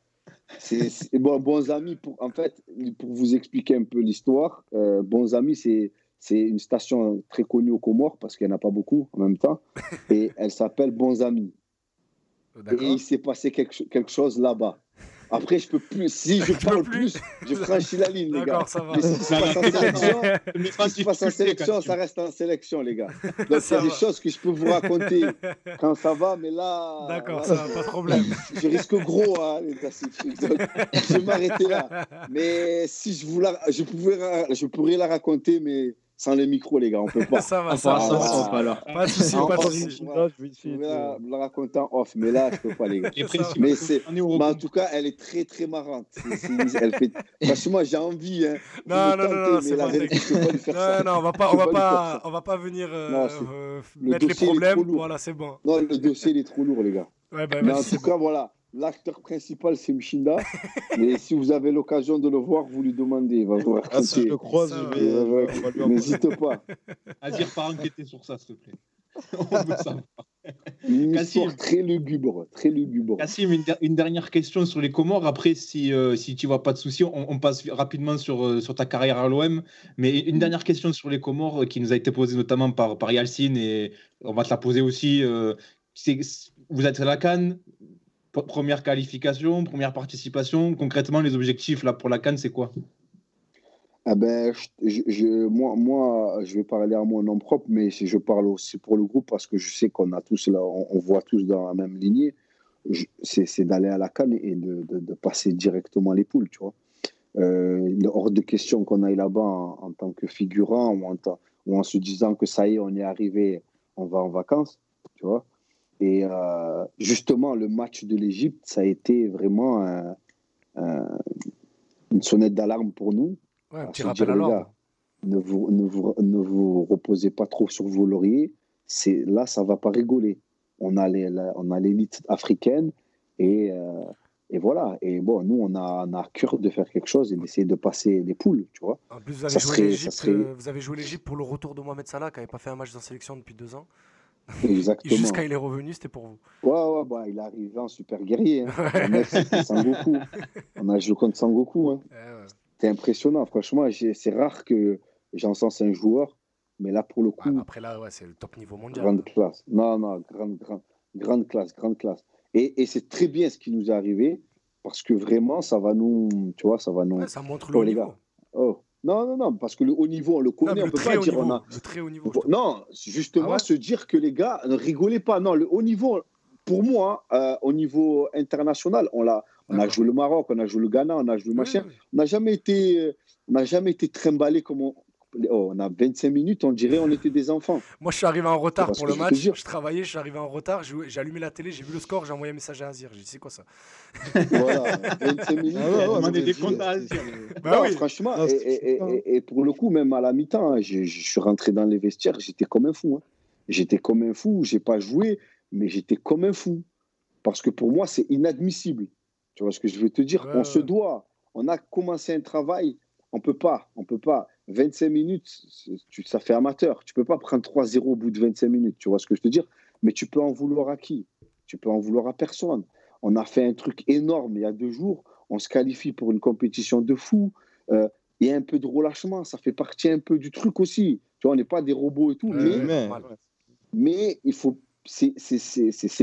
C'est bon, bons amis pour en fait pour vous expliquer un peu l'histoire. Euh, bons amis, c'est c'est une station très connue aux Comores parce qu'il n'y en a pas beaucoup en même temps et elle s'appelle Bons amis. Et il s'est passé quelque, quelque chose là-bas. Après, je peux plus. Si je parle plus, je franchis la ligne, les gars. Ça va. Mais si je passe en sélection, si je passe en sélection ça reste en sélection, les gars. Donc, il y a des choses que je peux vous raconter quand ça va, mais là. D'accord, ça va, pas de problème. Je risque gros, hein, les gars. Donc, je vais m'arrêter là. Mais si je vous la, je, pouvais, je pourrais la raconter, mais sans les micros, les gars, on peut pas. ça va, ça va. Ça va alors. Pas de soucis, pas de soucis. Je vais la, raconter en off, mais là, je peux pas, les gars. mais, c'est, mais en tout cas, elle est très, très marrante. Elle fait... Franchement, j'ai envie. Hein, non, non, non, non, c'est pas vérité, non, non, non, on va pas, on va pas, on va pas venir euh, euh, mettre les problèmes. Voilà, c'est bon. Non, le dossier, il est trop lourd, les gars. Bah, mais en tout cas, voilà. L'acteur principal, c'est Mchinda. et si vous avez l'occasion de le voir, vous lui demandez. Il va vous raconter. Ah, si je le croise, ça, je vais. N'hésite pas. Azir, pas enquêter sur ça, s'il te plaît. On veut savoir. Une histoire très lugubre, très lugubre. Cassim, une, une, dernière question sur les Comores. Après, si, euh, si tu vois pas de soucis, on, on, passe rapidement sur, euh, sur ta carrière à l'OM. Mais une dernière question sur les Comores euh, qui nous a été posée notamment par, par Yalcine et on va te la poser aussi. Euh, vous êtes à la Cannes, première qualification, première participation. Concrètement, les objectifs là pour la Cannes, c'est quoi? Ah ben, moi, moi, je vais parler à mon nom propre, mais je parle aussi pour le groupe parce que je sais qu'on a tous là, on, voit tous dans la même lignée. C'est d'aller à la Cannes et de, passer directement les poules, tu vois. Euh, hors de question qu'on aille là-bas en, en, tant que figurant ou en, ou en se disant que ça y est, on est arrivé, on va en vacances, tu vois. Et euh, justement, le match de l'Égypte, ça a été vraiment un, un, une sonnette d'alarme pour nous. Ouais, un petit rappel à l'ordre. Ne vous, ne, vous, ne vous reposez pas trop sur vos lauriers. C'est, là, ça ne va pas rigoler. On a, les, la, on a l'élite africaine et, euh, et voilà. Et bon, nous, on a, on a à cœur de faire quelque chose et d'essayer de passer les poules, tu vois. En plus, vous avez, joué, serait, serait... euh, vous avez joué l'Égypte pour le retour de Mohamed Salah, qui n'avait pas fait un match en sélection depuis deux ans. Exactement. Jusqu'à il est revenu, c'était pour vous. Ouais, ouais, bah, il est arrivé en super guerrier. Hein. Ouais. Sangoku. On a joué contre Sangoku. Hein. Ouais, ouais. C'était impressionnant. Franchement, c'est rare que j'en sens un joueur, mais là, pour le coup. après, là, c'est le top niveau mondial. Grande classe. Non, non, grande, grande, grande classe, grande classe. Et, et c'est très bien ce qui nous est arrivé, parce que vraiment, ça va nous. Tu vois, ça va nous. Ça montre le oh, les gars. Oh. Non, non, non, parce que le haut niveau, on le connaît, non, on le peut pas dire niveau, on a. Le très haut niveau. Non, justement, ah ouais se dire que les gars, ne rigolez pas. Non, le haut niveau, pour moi, euh, au niveau international, on, a, on a joué le Maroc, on a joué le Ghana, on a joué le machin. Oui, oui. On n'a jamais été, on n'a jamais été trimballé comme on, Oh, on a 25 minutes, on dirait on était des enfants. Moi, je suis arrivé en retard pour le match. Je, je, travaillais, je suis arrivé en retard. J'ai allumé la télé, j'ai vu le score, j'ai envoyé un message à Azir. J'ai dit, c'est quoi ça? Voilà, 25 minutes. Ah ouais, on des comptes à Azir. Bah non, oui. Franchement, non, et, et, et, et, pour le coup, même à la mi-temps, hein, je, je, suis rentré dans les vestiaires, j'étais comme un fou. Hein. J'étais comme un fou, j'ai pas joué, mais j'étais comme un fou. Parce que pour moi, c'est inadmissible. Tu vois ce que je veux te dire? Ouais, On se doit. On a commencé un travail. On peut pas. On peut pas. 25 minutes, tu, ça fait amateur. Tu peux pas prendre 3-0 au bout de 25 minutes. Tu vois ce que je veux te dire Mais tu peux en vouloir à qui? Tu peux en vouloir à personne. On a fait un truc énorme il y a deux jours. On se qualifie pour une compétition de fou. Euh, il y a un peu de relâchement. Ça fait partie un peu du truc aussi. Tu vois, on n'est pas des robots et tout. Mais, mais, il faut c'est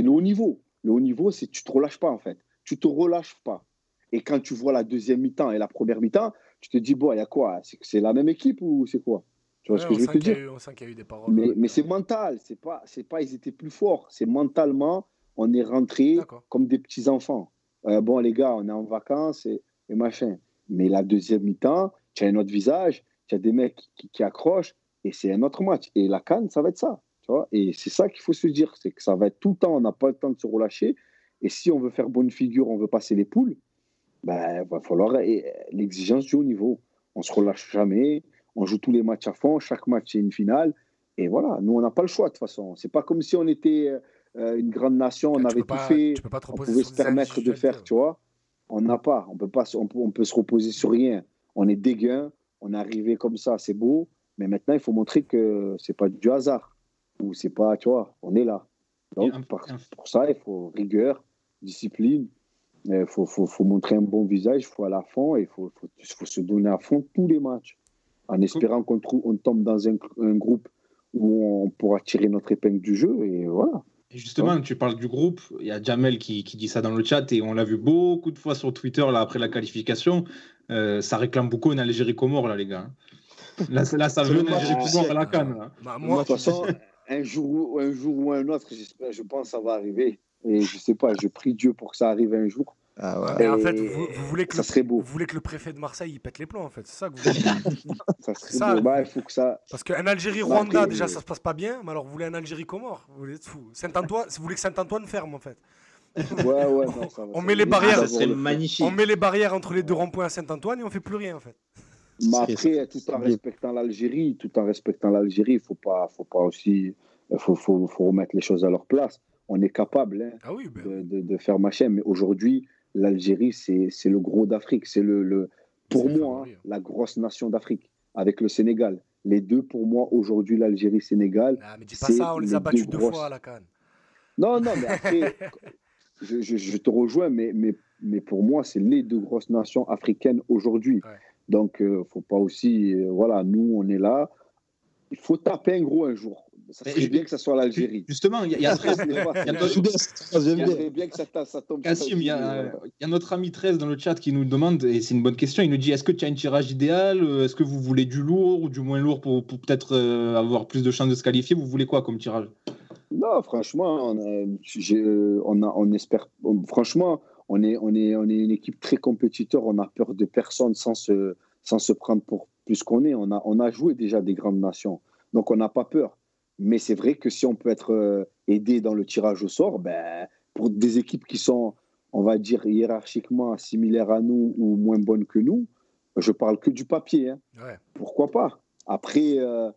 le haut niveau. Le haut niveau, c'est tu te relâches pas en fait. Tu te relâches pas. Et quand tu vois la deuxième mi-temps et la première mi-temps, tu te dis, bon, il y a quoi? C'est la même équipe ou c'est quoi? Tu vois ce que je veux te dire? On sent qu'il y a eu des paroles. Mais, mais c'est mental, c'est pas, c'est pas, ils étaient plus forts. C'est mentalement, on est rentré comme des petits enfants. Euh, bon, les gars, on est en vacances et, machin. Mais la deuxième mi-temps, tu as un autre visage, tu as des mecs qui, accrochent et c'est un autre match. Et la canne, ça va être ça. Tu vois? Et c'est ça qu'il faut se dire, c'est que ça va être tout le temps, on n'a pas le temps de se relâcher. Et si on veut faire bonne figure, on veut passer les poules, ben, il va falloir l'exigence du haut niveau. On se relâche jamais, on joue tous les matchs à fond, chaque match c'est une finale. Et voilà, nous on n'a pas le choix de toute façon. C'est pas comme si on était euh, une grande nation, on avait tout fait, on pouvait se permettre de faire, tu vois. On n'a pas, on peut pas, on peut, on peut, se reposer sur rien. On est dégain, on est arrivé comme ça, c'est beau, mais maintenant il faut montrer que c'est pas du hasard ou c'est pas, tu vois, on est là. Donc pour ça il faut rigueur, discipline, il faut, faut, faut, montrer un bon visage, il faut aller à fond et il faut, faut, se donner à fond tous les matchs, en espérant qu'on on tombe dans un, un, groupe où on pourra tirer notre épingle du jeu et voilà. Et justement, tu parles du groupe, il y a Jamel qui, qui, dit ça dans le chat et on l'a vu beaucoup de fois sur Twitter là, après la qualification. Euh, ça réclame beaucoup une Algérie-Comore, là, les gars. Là, là ça veut une Algérie-Comore à la canne. Bah, moi, de toute façon, un jour, un jour ou un autre, je pense que ça va arriver. Et je sais pas, je prie Dieu pour que ça arrive un jour. Ah ouais. Et en fait, vous, voulez que ça le, serait beau. Vous voulez que le préfet de Marseille il pète les plombs, en fait. C'est ça que vous voulez. ça serait ça, beau. Bah, il faut que ça. Parce qu'un Algérie-Rwanda, déjà, ça se passe pas bien. Mais alors, vous voulez un Algérie-Comore Vous voulez fou. Saint-Antoine, vous voulez que Saint-Antoine ferme, en fait. Ouais, ouais, non, ça va, on met les barrières. Ça magnifique. On met les barrières entre les deux ronds-points à Saint-Antoine et on fait plus rien, en fait. Mais après, tout en respectant l'Algérie, tout en respectant l'Algérie, il faut pas, faut pas aussi, faut, faut, faut remettre les choses à leur place on est capable hein, ah oui, ben... de, de, faire machin. Mais aujourd'hui, l'Algérie, c'est le gros d'Afrique. C'est le, le, pour moi hein, la grosse nation d'Afrique avec le Sénégal. Les deux, pour moi, aujourd'hui, l'Algérie, Sénégal. Ah, mais dis pas ça, on les a battus deux, fois à la Cannes. Non, non, mais après, je, je, je, te rejoins, mais, mais, mais pour moi, c'est les deux grosses nations africaines aujourd'hui. Ouais. Donc, il euh, ne faut pas aussi. Euh, voilà, nous, on est là. Il faut taper un gros un jour ça serait bien que ça soit l'Algérie. Justement, il y, a, très, il y a bien que ça, ça tombe. Kassim, il y, a, y a notre ami 13 dans le chat qui nous demande, et c'est une bonne question, il nous dit est-ce que tu as un tirage idéal Est-ce que vous voulez du lourd ou du moins lourd pour, pour peut-être euh, avoir plus de chances de se qualifier? Vous voulez quoi comme tirage? Non, franchement, on, a, on, a, on espère. franchement, on est, on, est, on est une équipe très compétiteur, on a peur de personne sans se, sans se prendre pour plus qu'on est. On a, on a joué déjà des grandes nations, donc on n'a pas peur. Mais c'est vrai que si on peut être euh, aidé dans le tirage au sort, ben, pour des équipes qui sont, on va dire, hiérarchiquement similaires à nous ou moins bonnes que nous, je parle que du papier. Hein. Ouais. Pourquoi pas? Après, euh,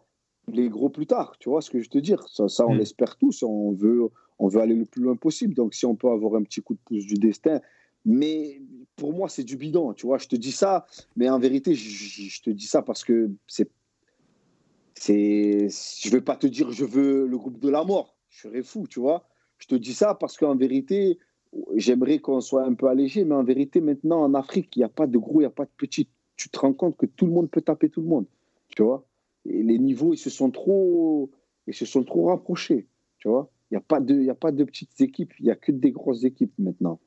les gros plus tard, tu vois ce que je veux te dire Ça, ça on mm. l'espère tous. On veut, on veut aller le plus loin possible. Donc, si on peut avoir un petit coup de pouce du destin. Mais pour moi, c'est du bidon, tu vois? Je te dis ça, mais en vérité, je, je te dis ça parce que c'est c'est, je vais pas te dire je veux le groupe de la mort, je serais fou, tu vois. Je te dis ça parce qu'en vérité, j'aimerais qu'on soit un peu allégé, mais en vérité, maintenant en Afrique, il n'y a pas de gros, il n'y a pas de petits. Tu te rends compte que tout le monde peut taper tout le monde, tu vois. Les niveaux, ils se sont trop, ils se sont trop rapprochés, tu vois. Il n'y a pas de, a pas de petites équipes, il n'y a que des grosses équipes maintenant.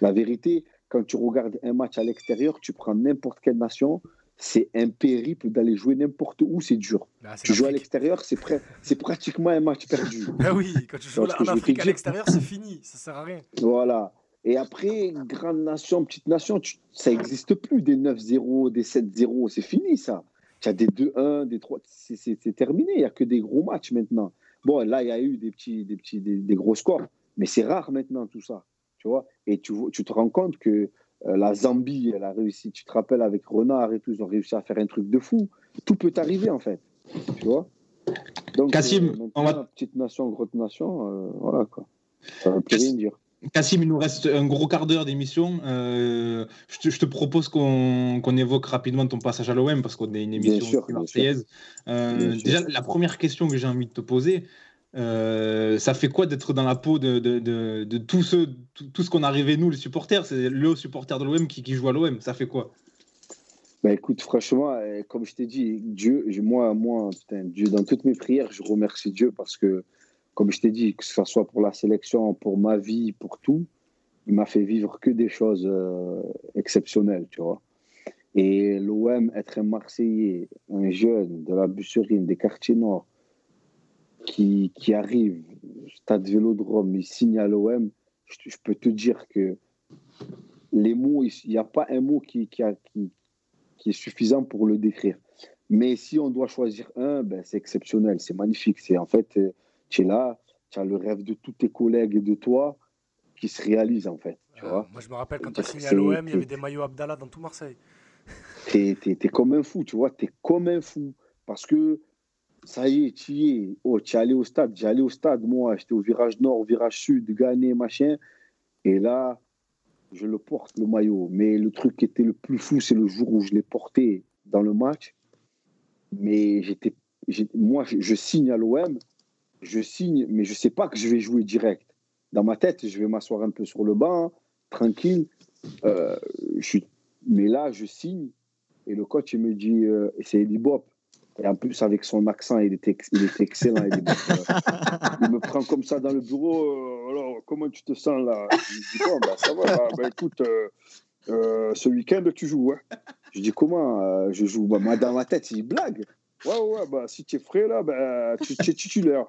La vérité, quand tu regardes un match à l'extérieur, tu prends n'importe quelle nation, c'est un périple d'aller jouer n'importe où, c'est dur. Bah, tu joues à l'extérieur, c'est pratiquement un match perdu. Ah oui, quand tu joues en Afrique à l'extérieur, c'est fini, ça sert à rien. Voilà. Et après, grande nation, petite nation, ça n'existe plus des 9-0, des 7-0, c'est fini ça. Tu as des 2-1, des 3, c'est terminé, il n'y a que des gros matchs maintenant. Bon, là, il y a eu des petits, des petits, des, gros scores, mais c'est rare maintenant tout ça, tu vois. Et tu, tu te rends compte que la Zambie, elle a réussi, tu te rappelles, avec Renard et tout, ils ont réussi à faire un truc de fou. Tout peut arriver, en fait. Tu vois? Donc, Kassim, euh, on va... petite nation, grosse nation, euh, voilà quoi. Ça veut plus rien dire. Cassim, il nous reste un gros quart d'heure d'émission. Euh, je, je, te propose qu'on qu évoque rapidement ton passage à l'OM parce qu'on est une émission marseillaise. Euh, déjà, la première question que j'ai envie de te poser, euh, ça fait quoi d'être dans la peau de, de, de, tout ce, tout, tout ce qu'on arrivait, nous, les supporters? C'est le supporter de l'OM qui, qui, joue à l'OM. Ça fait quoi? Bah écoute, franchement, euh, comme je t'ai dit, Dieu, moi, moi putain, Dieu, dans toutes mes prières, je remercie Dieu parce que comme je t'ai dit, que ce soit pour la sélection, pour ma vie, pour tout, il m'a fait vivre que des choses euh, exceptionnelles, tu vois. Et l'OM, être un Marseillais, un jeune de la Busserine, des quartiers nord, qui, qui arrive, stade Vélodrome, il signe à l'OM, je, peux te dire que les mots, il n'y a pas un mot qui, qui, a, qui, qui, est suffisant pour le décrire. Mais si on doit choisir un, ben, c'est exceptionnel, c'est magnifique. C'est en fait, euh, tu es là, tu as le rêve de tous tes collègues et de toi qui se réalise en fait. Tu vois moi je me rappelle quand tu as signé à l'OM, il y avait des maillots Abdallah dans tout Marseille. Tu es, comme un fou, tu vois, tu es comme un fou. Parce que ça y est, tu y es. Oh, tu es allé au stade, allé au stade, moi, j'étais au virage nord, au virage sud, gagné, machin. Et là, je le porte, le maillot. Mais le truc qui était le plus fou, c'est le jour où je l'ai porté dans le match. Mais j'étais, moi, je, signe à l'OM, je signe, mais je sais pas que je vais jouer direct. Dans ma tête, je vais m'asseoir un peu sur le banc, tranquille. Euh, je suis, mais là, je signe et le coach il me dit, euh, c'est Eddie Bop. Et en plus, avec son accent, il était, il était excellent. il me prend comme ça dans le bureau. Euh, alors, comment tu te sens là? Je dis, bon, bah, ça va. Bah, bah écoute, ce week-end, tu joues. Hein. Je dis, comment Je joue? Bah, dans ma tête, il blague. Ouais, ouais, bah, si tu es frais là, bah, tu, tu es titulaire.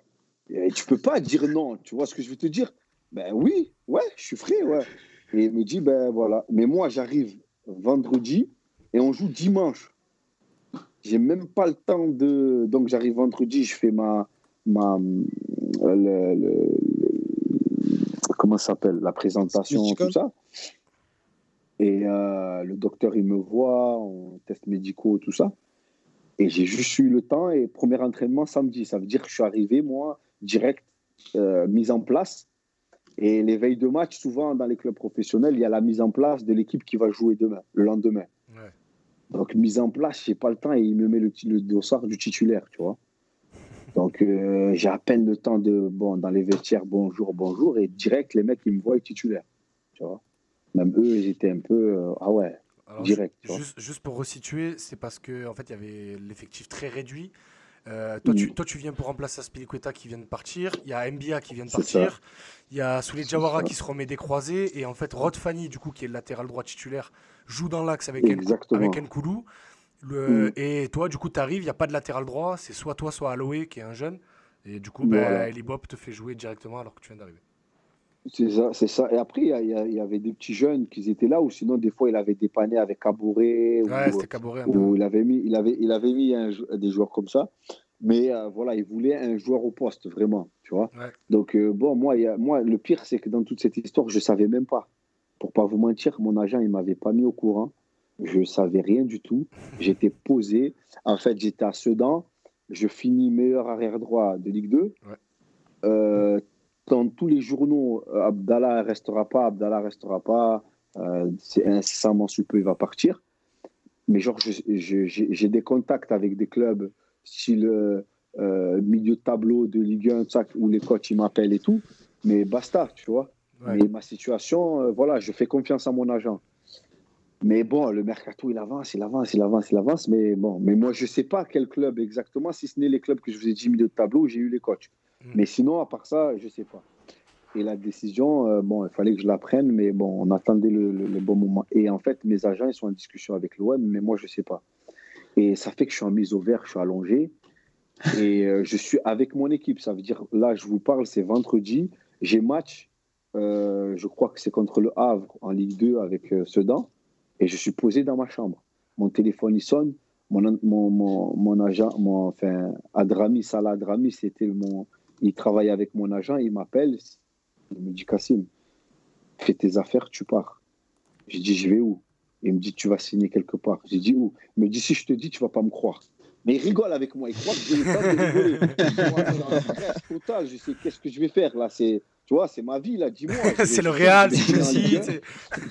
Et tu peux pas dire non. Tu vois ce que je veux te dire? Ben oui, ouais, je suis frais, ouais. Et il me dit, ben voilà. Mais moi, j'arrive vendredi et on joue dimanche. J'ai même pas le temps de. Donc j'arrive vendredi, je fais ma. ma le, comment ça s'appelle La présentation, tout ça. Et euh, le docteur, il me voit, on teste médicaux, tout ça. Et j'ai juste eu le temps et premier entraînement samedi. Ça veut dire que je suis arrivé, moi, direct, euh, mise en place. Et les veilles de match, souvent dans les clubs professionnels, il y a la mise en place de l'équipe qui va jouer demain, le lendemain. Donc, mise en place, j'ai pas le temps et il me met le, le dossard du titulaire, tu vois. Donc, euh, j'ai à peine le temps de, bon, dans les vestiaires, bonjour, bonjour, et direct, les mecs, ils me voient titulaire, tu vois. Même eux, ils étaient un peu, euh, ah ouais, direct. Juste, juste, pour resituer, c'est parce qu'en en fait, il y avait l'effectif très réduit. Euh, toi, tu, mm. toi, tu viens pour remplacer Aspilicueta qui vient de partir. Il y a Mbia qui vient de partir. Il y a Souley Jawara qui se remet des croisés. Et en fait, Rod Fanny, du coup, qui est le latéral droit titulaire, joue dans l'axe avec, avec Nkoulou. Le, mm. Et toi, du coup, tu arrives, il n'y a pas de latéral droit. C'est soit toi, soit Aloé qui est un jeune. Et du coup, ben, te fait jouer directement alors que tu viens d'arriver. C'est ça, c'est ça. Et après, il y, avait des petits jeunes qui étaient là, ou sinon, des fois, il avait dépanné avec Caboret. Ouais, c'était Caboret. Ou il avait mis, il avait, il avait mis des joueurs comme ça. Mais euh, voilà, il voulait un joueur au poste, vraiment. Tu vois Donc, euh, bon, moi, y a, moi, le pire, c'est que dans toute cette histoire, je ne savais même pas. Pour pas vous mentir, mon agent, il ne m'avait pas mis au courant. Je ne savais rien du tout. J'étais posé. En fait, j'étais à Sedan. Je finis meilleur arrière droit de Ligue 2. Ouais. Euh, dans tous les journaux, euh, Abdallah restera pas, Abdallah restera pas, euh, c'est incessamment sous peu, il va partir. Mais genre, j'ai des contacts avec des clubs, style euh, milieu de tableau de Ligue 1, où les coachs ils m'appellent et tout. Mais basta, tu vois. Mais ma situation, voilà, je fais confiance à mon agent. Mais bon, le mercato, il avance, il avance, il avance, il avance. Mais bon, mais moi, je ne sais pas quel club exactement, si ce n'est les clubs que je vous ai dit milieu de tableau, où j'ai eu les coachs. Mm. Mais sinon, à part ça, je ne sais pas. Et la décision, euh, bon, il fallait que je la prenne, mais bon, on attendait le, bon moment. Et en fait, mes agents, ils sont en discussion avec l'OM, mais moi, je ne sais pas. Et ça fait que je suis en mise au vert, je suis allongé. Et euh, je suis avec mon équipe. Ça veut dire, là, je vous parle, c'est vendredi. J'ai match, euh, je crois que c'est contre le Havre en Ligue 2 avec Sedan. Et je suis posé dans ma chambre. Mon téléphone, il sonne. Mon, mon, mon, mon agent, mon, enfin, Adrami, Salah Adrami, c'était mon, il travaille avec mon agent, il m'appelle, il me dit Kassim, fais tes affaires, tu pars. J'ai dit, je vais où? Il me dit, tu vas signer quelque part. J'ai dit, où? Il me dit, si je te dis, tu vas pas me croire. Mais il rigole avec moi, il croit que je vais pas rigoler. total, je sais qu'est-ce que je vais faire là? C'est, tu vois, c'est ma vie là. Dis-moi. c'est le Real, tu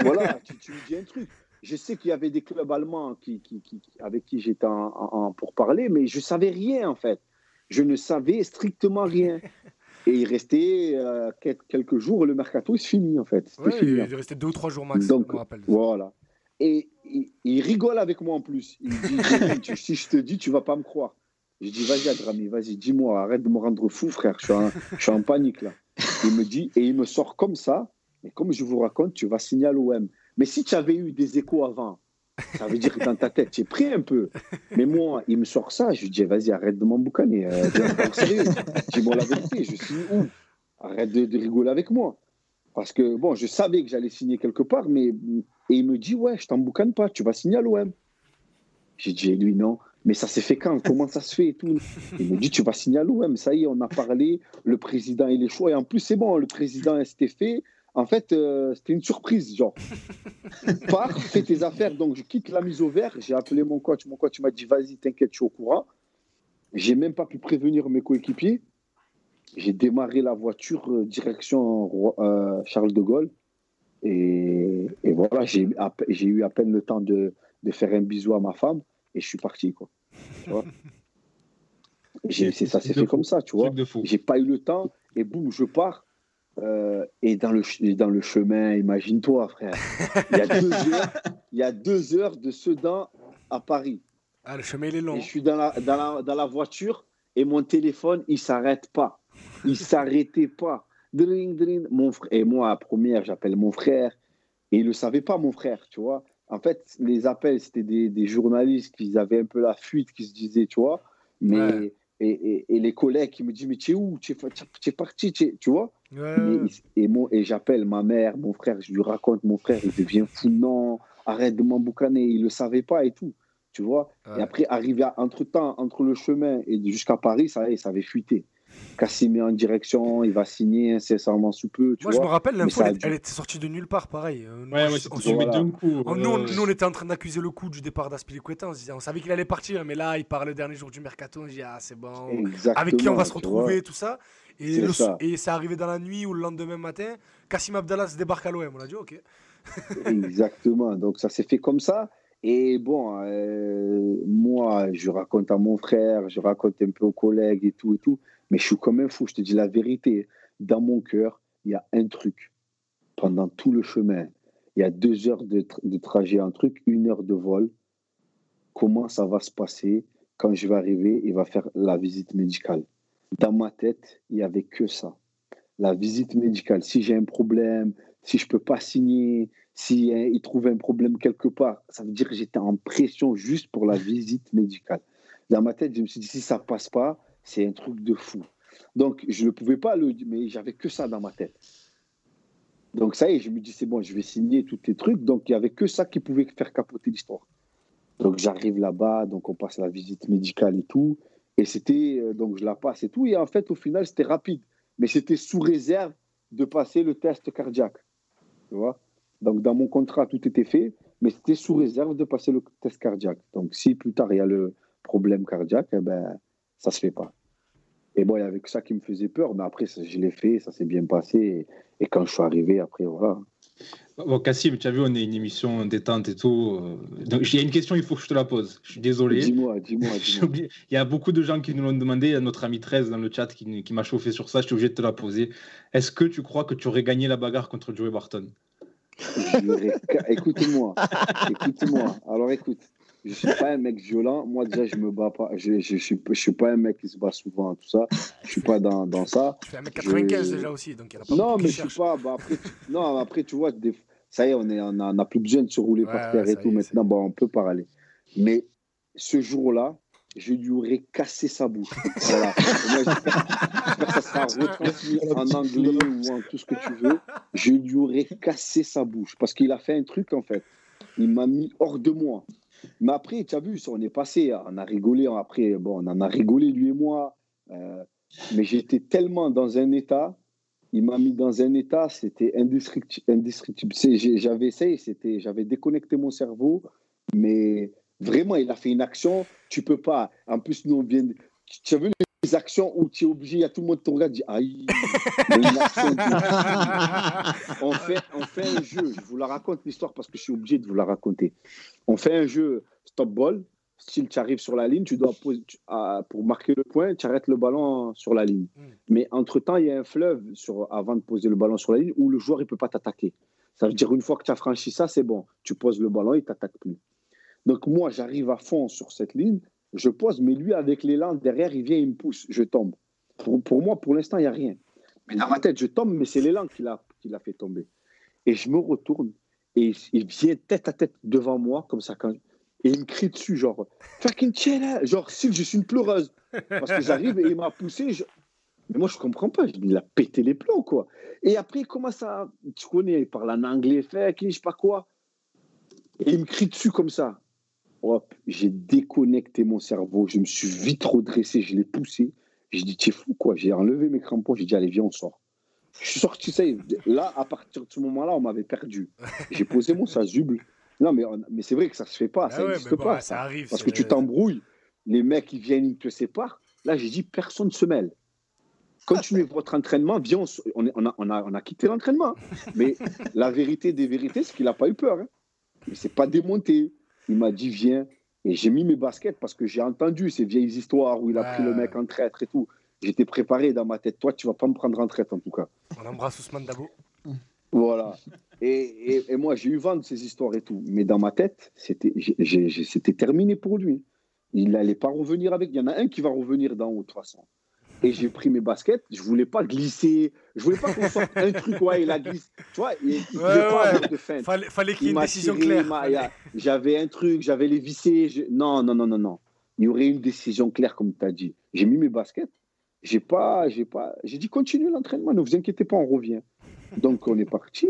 Voilà, tu, me dis un truc. Je sais qu'il y avait des clubs allemands qui, qui, qui avec qui j'étais en, pour parler, mais je savais rien en fait je ne savais strictement rien. Et il restait euh, quelques jours, le mercato, il se finit en fait. Il est resté deux ou trois jours max. Donc, voilà. Et il, rigole avec moi en plus. Il dit Si je te dis, tu vas pas me croire. Je dis, vas-y, Adrami, vas-y, dis-moi, arrête de me rendre fou, frère. Je suis en, je suis en panique, là. Il me dit, et il me sort comme ça. Et comme je vous raconte, tu vas signer à l'OM. Mais si tu avais eu des échos avant, ça veut dire que dans ta tête, tu es prêt un peu. Mais moi, il me sort ça. Je lui dis, vas-y, arrête de m'emboucaner. Euh, sérieux. Je dis, bon, la vérité, je suis où? Arrête de, rigoler avec moi. Parce que, bon, je savais que j'allais signer quelque part, mais. Et il me dit, ouais, je t'emboucane pas, tu vas signer à l'OM. J'ai dit, lui, non. Mais ça s'est fait quand? Comment ça se fait tout? Il me dit, tu vas signer à l'OM. Ça y est, on a parlé, le président, il est chaud. Et en plus, c'est bon, le président, s'était fait. En fait, euh, c'était une surprise, genre. Pars, fais tes affaires. Donc, je quitte la mise au vert. J'ai appelé mon coach. Mon coach m'a dit, vas-y, t'inquiète, je suis au courant. J'ai même pas pu prévenir mes coéquipiers. J'ai démarré la voiture euh, direction euh, Charles de Gaulle. Et, et voilà, j'ai eu à peine le temps de, de, faire un bisou à ma femme et je suis parti, quoi. ça s'est fait comme ça, tu vois? J'ai pas eu le temps et boum, je pars. Euh, et dans le, dans le chemin, imagine-toi, frère, il y, a deux heures, il y a deux heures de Sedan à Paris. Ah, le chemin, il est long. Et je suis dans la, dans la, dans la voiture et mon téléphone, il s'arrête pas. Il s'arrêtait pas. Dring, dring. Mon frère, et moi, à première, j'appelle mon frère. Et il ne le savait pas, mon frère, tu vois. En fait, les appels, c'était des, des, journalistes qui avaient un peu la fuite, qui se disaient, tu vois. Mais, et, et, les collègues qui me disent, mais tu es où? Tu es, parti, tu vois? Et, et j'appelle ma mère, mon frère, je lui raconte, mon frère, il devient fou, non, arrête de m'emboucaner, il ne le savait pas et tout, tu vois? Et après, arrivé entre-temps, entre le chemin et jusqu'à Paris, ça, ça avait fuité. Cassimé en direction, il va signer incessamment sous peu. Moi, je me rappelle, l'info, elle, était sortie de nulle part, pareil. Euh, ouais, ouais, on, on, d'un coup. nous, on, était en train d'accuser le coup du départ d'Aspilicueta. On, on savait qu'il allait partir, mais là, il part le dernier jour du mercato. On dit, ah, c'est bon. Avec qui on va se retrouver, tout ça. Et, le, ça. et c'est arrivé dans la nuit ou le lendemain matin. Kassim Abdallah se débarque à l'OM. On a dit, ok. Exactement. Donc, ça s'est fait comme ça. Et bon, euh, je raconte à mon frère, je raconte un peu aux collègues et tout et tout. Mais je suis comme un fou, je te dis la vérité. Dans mon cœur, il y a un truc. Pendant tout le chemin, il y a deux heures de, trajet, un truc, une heure de vol. Comment ça va se passer quand je vais arriver Il va faire la visite médicale? Dans ma tête, il n'y avait que ça. La visite médicale. Si j'ai un problème, si je ne peux pas signer, si hein, il trouve un problème quelque part, ça veut dire que j'étais en pression juste pour la visite médicale. Dans ma tête, je me suis dit, si ça passe pas, c'est un truc de fou. Donc, je ne pouvais pas le dire, mais j'avais que ça dans ma tête. Donc, ça y est, je me dis, c'est bon, je vais signer tous les trucs. Donc, il n'y avait que ça qui pouvait faire capoter l'histoire. Donc, j'arrive là-bas, donc on passe la visite médicale et tout. Et c'était, euh, donc je la passe et tout. Et en fait, au final, c'était rapide. Mais c'était sous réserve de passer le test cardiaque. Donc, dans mon contrat, tout était fait, mais c'était sous réserve de passer le test cardiaque. Donc, si plus tard, il y a le problème cardiaque, eh ben, ça se fait pas. Et bon, il y avait que ça qui me faisait peur, mais après, je l'ai fait, ça s'est bien passé. Et, quand je suis arrivé, après, voilà. Bon, Cassim, tu as vu, on est une émission détente et tout. Donc, il y a une question, il faut que je te la pose. Je suis désolé. Dis-moi, dis-moi. il y a beaucoup de gens qui nous l'ont demandé. Il y a notre ami 13 dans le chat qui, qui m'a chauffé sur ça. Je suis obligé de te la poser. Est-ce que tu crois que tu aurais gagné la bagarre contre Joey Barton? Écoute-moi. Écoute-moi. Alors, écoute je suis pas un mec violent. Moi, déjà, je me bats pas. Je, je, je, je, suis pas un mec qui se bat souvent, tout ça. Je suis pas dans, dans ça. Tu fais 1m95 déjà aussi, donc il y a pas Non, mais je suis pas. Bah, après, non, après, tu vois, des, ça y est, on n'a on a, on a plus besoin de se rouler par terre et tout. Maintenant, bon, on peut parler. Mais ce jour-là, je lui aurais cassé sa bouche. Voilà. Moi, que ça sera retransmis en anglais ou en tout ce que tu veux. Je lui aurais cassé sa bouche parce qu'il a fait un truc, en fait. Il m'a mis hors de moi. Mais après, tu as vu, on est passé, on a rigolé. Après, bon, on en a rigolé, lui et moi. Euh, mais j'étais tellement dans un état, il m'a mis dans un état, c'était indestructible. J'avais essayé, j'avais déconnecté mon cerveau, mais vraiment, il a fait une action, tu peux pas. En plus, nous, on vient. Tu as vu actions où tu es obligé, il y a tout le monde qui te regarde, dit aïe, on, fait, on fait un jeu, je vous la raconte l'histoire parce que je suis obligé de vous la raconter. On fait un jeu stop ball, style tu arrives sur la ligne, tu dois poser, pour marquer le point, tu arrêtes le ballon sur la ligne. Hmm. Mais entre-temps, il y a un fleuve sur, avant de poser le ballon sur la ligne où le joueur ne peut pas t'attaquer. Ça veut dire une fois que tu as franchi ça, c'est bon. Tu poses le ballon, il ne t'attaque plus. Donc moi, j'arrive à fond sur cette ligne je pose, mais lui, avec l'élan derrière, il vient, il me pousse, je tombe. Pour, moi, pour l'instant, il n'y a rien. Mais dans ma tête, je tombe, mais c'est l'élan qui l'a fait tomber. Et je me retourne, et il, vient tête à tête devant moi, comme ça, et il me crie dessus, genre, fucking chill, genre, si je suis une pleureuse. Parce que j'arrive et il m'a poussé. Mais moi, je comprends pas. Il a pété les plombs, quoi. Et après, il commence à. Tu connais, il parle en anglais, fait, je sais pas quoi. Et il me crie dessus comme ça. Hop, j'ai déconnecté mon cerveau. Je me suis vite redressé, je l'ai poussé. J'ai dit, tu es fou, quoi. J'ai enlevé mes crampons. J'ai dit, allez, viens, on sort. Je suis sorti, sais. Là, à partir de ce moment-là, on m'avait perdu. J'ai posé mon sasuble. Non, mais, mais c'est vrai que ça se fait pas. Ah ça n'existe pas. Ça arrive. Parce que tu t'embrouilles. Les mecs, ils viennent, ils te séparent. Là, j'ai dit, personne ne se mêle. Continuez votre entraînement. Viens, on, on, a, on, a, on a quitté l'entraînement. Mais la vérité des vérités, c'est qu'il n'a pas eu peur. Hein. Il ne s'est pas démonté. Il m'a dit, viens. Et j'ai mis mes baskets parce que j'ai entendu ces vieilles histoires où il a pris le mec en traître et tout. J'étais préparé dans ma tête. Toi, tu vas pas me prendre en traître en tout cas. On embrasse Ousmane Dabo. Voilà. Et, et, moi, j'ai eu vent de ces histoires et tout. Mais dans ma tête, c'était terminé pour lui. Il n'allait pas revenir avec. Il y en a un qui va revenir d'en haut, de toute façon et j'ai pris mes baskets. Je voulais pas glisser. Je voulais pas qu'on sorte un truc, ouais, il a glissé. Tu vois, il, il ouais, pas de fin. Fallait, fallait qu'il y ait une décision claire. J'avais un truc, j'avais les vissés. Non, non, non, non, non. Il y aurait une décision claire, comme tu as dit. J'ai mis mes baskets. J'ai pas, j'ai pas, j'ai dit continuez l'entraînement. Ne vous inquiétez pas, on revient. Donc on est parti.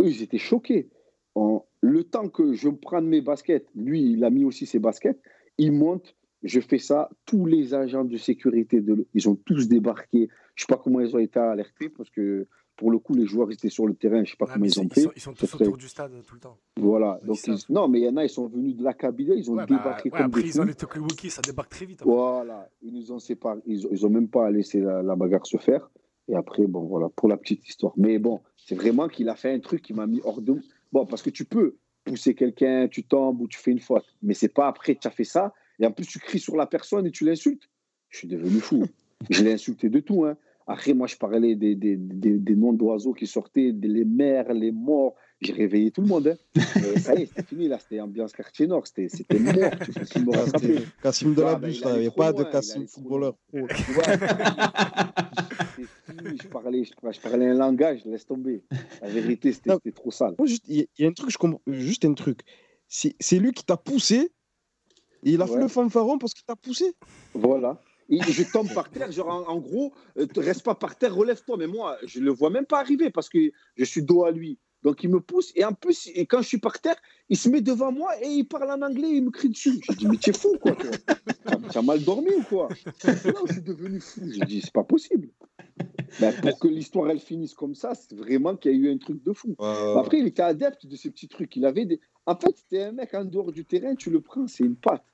Eux, ils étaient choqués. le temps que je prenne mes baskets, lui, il a mis aussi ses baskets. Il monte je fais ça. Tous les agents de sécurité, de, ils ont tous débarqué. Je ne sais pas comment ils ont été alertés parce que pour le coup, les joueurs étaient sur le terrain. Je ne sais pas comment ils, ont fait. Ils sont, tous autour du stade tout le temps. Voilà. Donc, non, mais il y en a, ils sont venus de la cabine, ils ont bah, débarqué comme après, des ils ont les Tokiwoki, ça débarque très vite. Voilà. Ils nous ont séparés. Ils n'ont même pas laissé la, la, bagarre se faire. Et après, bon, voilà, pour la petite histoire. Mais bon, c'est vraiment qu'il a fait un truc qui m'a mis hors de. Bon, parce que tu peux pousser quelqu'un, tu tombes ou tu fais une faute. Mais c'est pas après que tu as fait ça et en plus, tu cries sur la personne et tu l'insultes. Je suis devenu fou. je l'ai insulté de tout. Hein. Après, moi, je parlais des, des, des, noms d'oiseaux qui sortaient, des, les mers, les morts. J'ai réveillé tout le monde. Hein. ça y est, c'était fini. Là, c'était ambiance quartier nord. C'était, mort. Tu me rattraper. Cassim de la bûche, il n'y avait pas de Cassim footballeur. je, parlais, je, parlais un langage, laisse tomber. La vérité, c'était, trop sale. Il y, a un truc, je comprends, juste un truc. C'est lui qui t'a poussé il a fait le fanfaron parce qu'il t'a poussé. Voilà. Et je tombe par terre, genre en, gros, euh, reste pas par terre, relève-toi. Mais moi, je le vois même pas arriver parce que je suis dos à lui. Donc il me pousse et en plus, et quand je suis par terre, il se met devant moi et il parle en anglais, il me crie dessus. Je dis mais tu es fou quoi, Tu as mal dormi ou quoi? Non, je suis devenu fou. J'ai dit c'est pas possible. Ben, pour que l'histoire elle finisse comme ça, c'est vraiment qu'il y a eu un truc de fou. Après, il était adepte de ces petits trucs. Il avait des... En fait, c'était un mec en dehors du terrain, tu le prends, c'est une patte.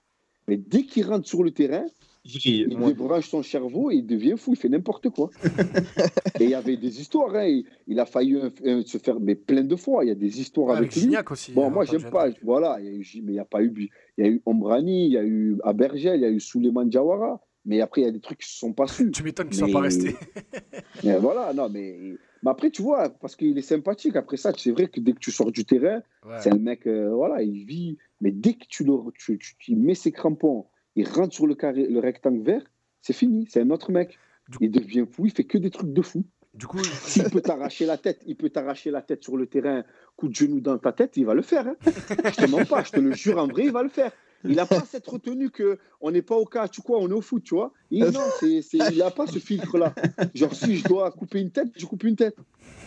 Mais dès qu'il rentre sur le terrain, il débranche son cerveau et il devient fou, il fait n'importe quoi. et il y avait des histoires, hein. il, a failli se faire mais plein de fois. Il y a des histoires avec, lui. Aussi, bon, hein, moi, j'aime pas. Voilà, il y a eu, mais il n'y a pas eu. Il y a eu Ombrani, il y a eu Abergel, il y a eu Souleymane Jawara. Mais après, il y a des trucs qui ne sont pas su. tu m'étonnes qu'ils ne sont pas restés. mais voilà, non, mais. Mais après, tu vois, parce qu'il est sympathique. Après ça, c'est vrai que dès que tu sors du terrain, c'est un mec, euh, voilà, il vit. Mais dès que tu, le, tu, tu, mets ses crampons, il rentre sur le, carré, le rectangle vert, c'est fini. C'est un autre mec. Il devient fou, il fait que des trucs de fou. Du coup, s'il peut t'arracher la tête, il peut t'arracher la tête sur le terrain, coup de genou dans ta tête, il va le faire. Hein. je te mens pas, je te le jure en vrai, il va le faire. Il n'a pas cette retenue que on n'est pas au cas, tu quoi, on est au foot, tu vois. Non, il n'a pas ce filtre-là. Genre, si je dois couper une tête, je coupe une tête.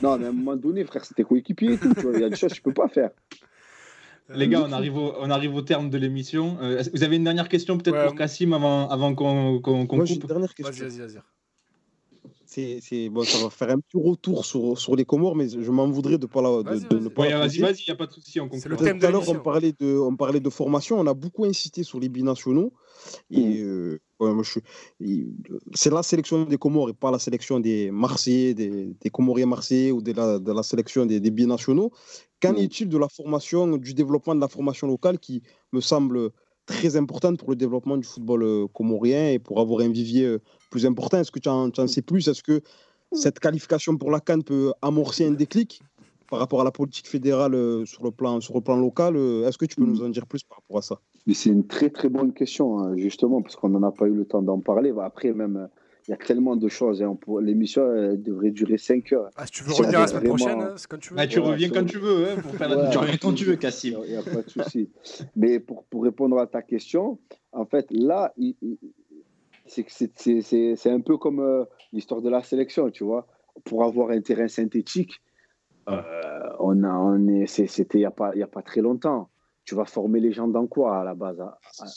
Non, mais à un moment donné, frère, c'était coéquipier et tout. Il y a des choses que je ne peux pas faire. Les gars, on arrive au, on arrive au terme de l'émission. Euh, vous avez une dernière question peut-être pour Cassim avant, avant qu'on qu coupe Moi, une dernière question. Vas-y, vas-y, vas-y c'est bon, ça va faire un petit retour sur, sur les Comores, mais je m'en voudrais de, pas la, de, de ne pas. Vas-y, vas-y, il n'y a pas de souci. On thème Tout à l'heure, on parlait, de, on parlait de formation, on a beaucoup insisté sur les binationaux. Et mmh. euh, c'est la sélection des Comores et pas la sélection des Marseillais, des, des Comoriens marseillais ou de la, de la sélection des, des binationaux. Qu'en mmh. est-il de la formation, du développement de la formation locale qui me semble très importante pour le développement du football euh, comorien et pour avoir un vivier euh, plus important? Est-ce que tu en, sais plus? Est-ce que cette qualification pour la Cannes peut amorcer un déclic par rapport à la politique fédérale euh, sur le plan, sur le plan local. Est-ce que tu peux nous en dire plus par rapport à ça? C'est une très très bonne question, hein, justement, parce qu'on n'en a pas eu le temps d'en parler. Après, même, il y a tellement de choses. Hein. L'émission devrait durer 5 heures. Ah, si tu veux revenir la semaine prochaine, hein, c'est quand tu veux. Bah, tu reviens quand tu veux. Hein, pour faire la... Tu reviens quand tu veux, Cassim. Il n'y a, pas de souci. Mais pour, pour, répondre à ta question, en fait, là, c'est un peu comme euh, l'histoire de la sélection, tu vois. Pour avoir un terrain synthétique, euh, on a, on c'était il n'y a, pas, a pas très longtemps. Tu vas former les gens dans quoi à la base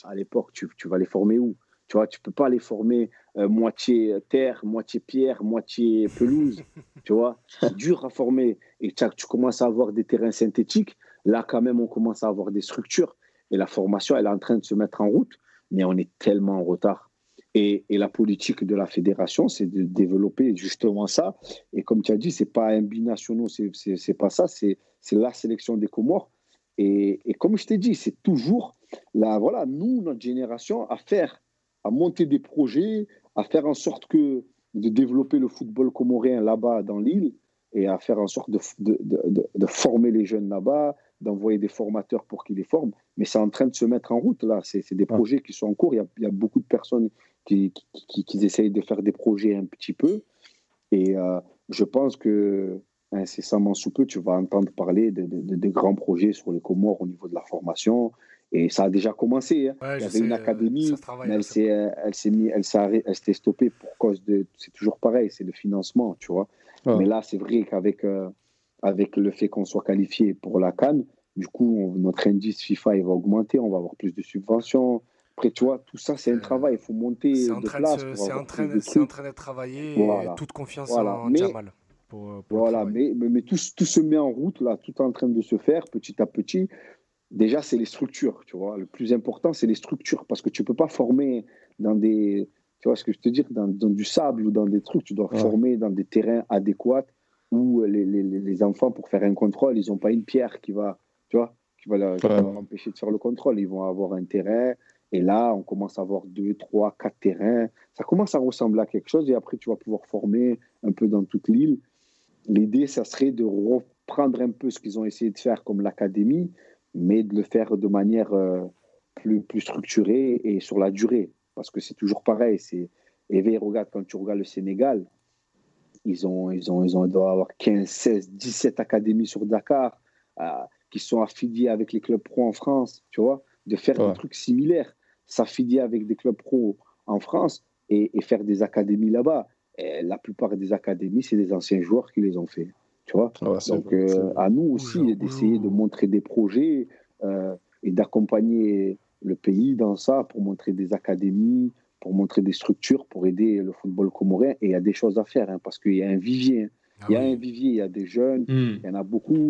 À, l'époque, tu, tu, vas les former où? Tu vois, tu peux pas les former euh, moitié terre, moitié pierre, moitié pelouse. tu vois, c'est dur à former. Et tu, tu commences à avoir des terrains synthétiques. Là, quand même, on commence à avoir des structures. Et la formation, elle est en train de se mettre en route. Mais on est tellement en retard. Et, la politique de la fédération, c'est de développer justement ça. Et comme tu as dit, c'est pas un binational, c'est pas ça, c'est la sélection des Comores. Et, comme je t'ai dit, c'est toujours la, voilà, nous, notre génération, à faire, à monter des projets, à faire en sorte que de développer le football comorien là-bas dans l'île et à faire en sorte de, de, de, de former les jeunes là-bas, d'envoyer des formateurs pour qu'ils les forment. Mais c'est en train de se mettre en route là. C'est des projets qui sont en cours. Il y, a, il y a beaucoup de personnes qui, qui, essayent de faire des projets un petit peu. Et euh, je pense que incessamment sous peu, tu vas entendre parler de, de, grands projets sur les Comores au niveau de la formation. Et ça a déjà commencé. Hein. Il y avait une académie, mais elle s'est, elle s'est mis, elle s'est, elle s'est stoppée pour cause de. C'est toujours pareil, c'est le financement, tu vois. Mais là, c'est vrai qu'avec euh, avec le fait qu'on soit qualifié pour la Cannes, du coup, notre indice FIFA il va augmenter, on va avoir plus de subventions. Après, tu vois, tout ça, c'est un euh, travail. Il faut monter. C'est en train d'être travaillé. Et toute confiance en Jamal. Pour, voilà, mais, mais, tout, tout, se met en route, là, tout est en train de se faire petit à petit. Déjà, c'est les structures, tu vois. Le plus important, c'est les structures, parce que tu ne peux pas former dans des, tu vois ce que je te dis, dans, dans du sable ou dans des trucs, tu dois former dans des terrains adéquats où les, les, les, enfants, pour faire un contrôle, ils n'ont pas une pierre qui va, tu vois, qui va, leur empêcher de faire le contrôle. Ils vont avoir un terrain, et là, on commence à avoir deux, trois, quatre terrains. Ça commence à ressembler à quelque chose et après, tu vas pouvoir former un peu dans toute l'île. L'idée, ça serait de reprendre un peu ce qu'ils ont essayé de faire comme l'académie, mais de le faire de manière euh, plus, plus structurée et sur la durée. Parce que c'est toujours pareil. C'est... Et regarde, quand tu regardes le Sénégal, ils, ont, ils, ont, ils, ont, doivent avoir 15, 16, 17 académies sur Dakar euh, qui sont affiliées avec les clubs pro en France, tu vois, de faire des trucs similaires s'affilier avec des clubs pro en France et, faire des académies là-bas. La plupart des académies, c'est des anciens joueurs qui les ont fait. Tu vois ah Donc, euh, à nous aussi d'essayer de montrer des projets euh, et d'accompagner le pays dans ça pour montrer des académies, pour montrer des structures, pour aider le football comorien. Et il y a des choses à faire hein, parce qu'il y a un vivier. Hein. Ah il y a un vivier, il y a des jeunes, hmm. il y en a beaucoup.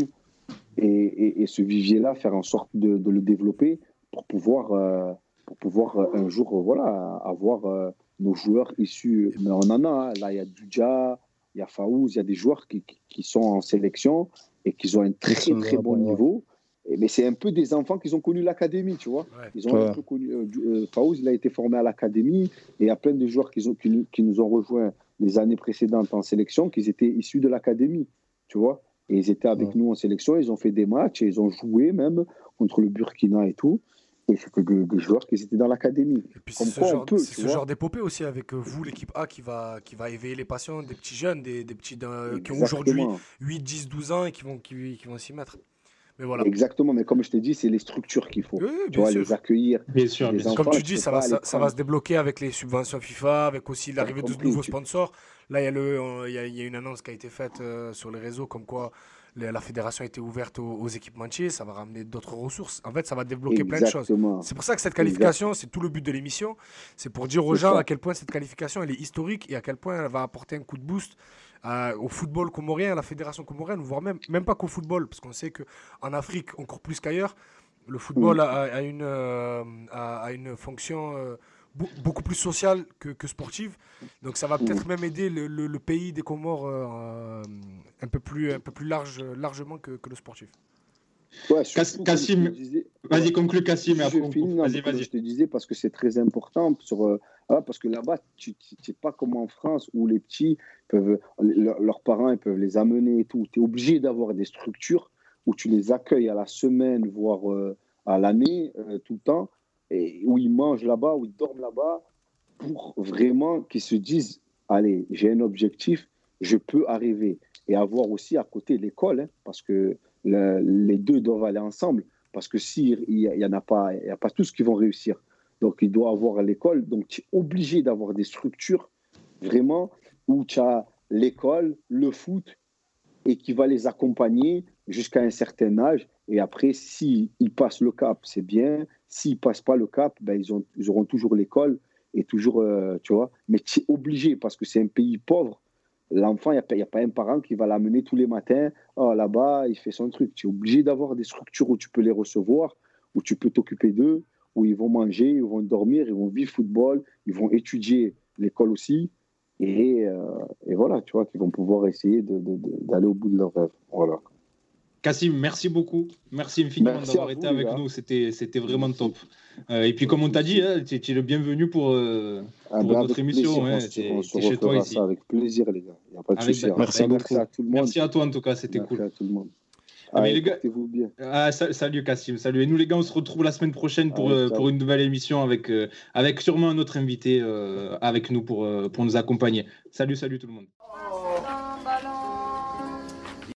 Et, ce vivier-là, faire en sorte de, le développer pour pouvoir euh, pour pouvoir euh, un jour euh, voilà, avoir euh, nos joueurs issus. Mais on en a, hein. là, il y a Dudja, il y a Faouz, il y a des joueurs qui, qui, sont en sélection et qui ont un très très bon niveau. Et, mais c'est un peu des enfants qui ont connu l'académie, tu vois. Ils ont un peu connu. Faouz, il a été formé à l'académie et il y a plein de joueurs qui, ont, qui, qui, nous ont rejoints les années précédentes en sélection, qui étaient issus de l'académie, tu vois. Et ils étaient avec nous en sélection, ils ont fait des matchs et ils ont joué même contre le Burkina et tout c'était des, joueurs qui étaient dans l'académie. Et puis c'est ce, genre, ce genre d'épopée aussi avec euh, vous, l'équipe A, qui va, qui va éveiller les passions des petits jeunes, des, des petits qui ont aujourd'hui 8, 10, 12 ans et qui vont, qui, qui vont s'y mettre. Mais voilà. Exactement, mais comme je t'ai dit, c'est les structures qu'il faut. tu vois, les accueillir. Bien sûr, Comme tu dis, ça va, ça, va se débloquer avec les subventions FIFA, avec aussi l'arrivée de nouveaux sponsors. Là, il y, a le, il, y a, il y a une annonce qui a été faite euh, sur les réseaux comme quoi la fédération a été ouverte aux, aux équipementiers, ça va ramener d'autres ressources. En fait, ça va débloquer plein de choses. C'est pour ça que cette qualification, c'est tout le but de l'émission. C'est pour dire aux gens à quel point cette qualification elle est historique et à quel point elle va apporter un coup de boost euh, au football comorien, à la fédération comorienne, voire même, même pas qu'au football, parce qu'on sait qu'en Afrique, encore plus qu'ailleurs, le football a, une, euh, a, une fonction. Euh, beaucoup plus sociale que, que, sportive. Donc ça va peut-être même aider le, le, pays des Comores euh, un peu plus, un peu plus large, largement que, que le sportif. Ouais, Cassim, vas-y, conclue Cassim. Je, vas-y, vas-y. je te disais parce que c'est très important. Sur, euh, ah, parce que là-bas, tu sais pas comme en France où les petits peuvent, leurs parents ils peuvent les amener et tout. Tu es obligé d'avoir des structures où tu les accueilles à la semaine, voire euh, à l'année, euh, tout le temps, où ils mangent là-bas, où ils dorment là-bas, pour vraiment qu'ils se disent allez, j'ai un objectif, je peux arriver. Et avoir aussi à côté l'école, hein, parce que les deux doivent aller ensemble. Parce que s'il n'y en a pas, il n'y a pas tous qui vont réussir. Donc, il doit avoir l'école. Donc, tu es obligé d'avoir des structures vraiment où tu as l'école, le foot, et qui va les accompagner jusqu'à un certain âge. Et après, s'ils passent le cap, c'est bien. S'ils ne passent pas le cap, ben, ils, ont, ils auront toujours l'école et toujours, euh, tu vois. Mais es obligé parce que c'est un pays pauvre. L'enfant, il n'y a, pas un parent qui va l'amener tous les matins. Oh, là-bas, il fait son truc. Tu es obligé d'avoir des structures où tu peux les recevoir, où tu peux t'occuper d'eux, où ils vont manger, ils vont dormir, ils vont vivre football, ils vont étudier l'école aussi. Et, euh, et, voilà, tu vois, qu'ils vont pouvoir essayer d'aller au bout de leur rêve. Voilà. Cassim, merci beaucoup. Merci infiniment d'avoir été avec nous. C'était, c'était vraiment top. Euh, et puis, comme on t'a dit, hein, tu es le bienvenu pour, euh, ah, pour bah, notre émission. on, se, chez toi ici. Ça avec plaisir, les gars. Il a pas de souci. Hein. Merci, merci, à tout le monde. Merci à toi, en tout cas. C'était cool. Merci à tout le monde. Ah, les gars... bien. Ah, salut Cassim, salut. Et nous les gars, on se retrouve la semaine prochaine pour, euh, pour une nouvelle émission avec, avec sûrement un autre invité avec nous pour, pour nous accompagner. Salut, salut tout le monde.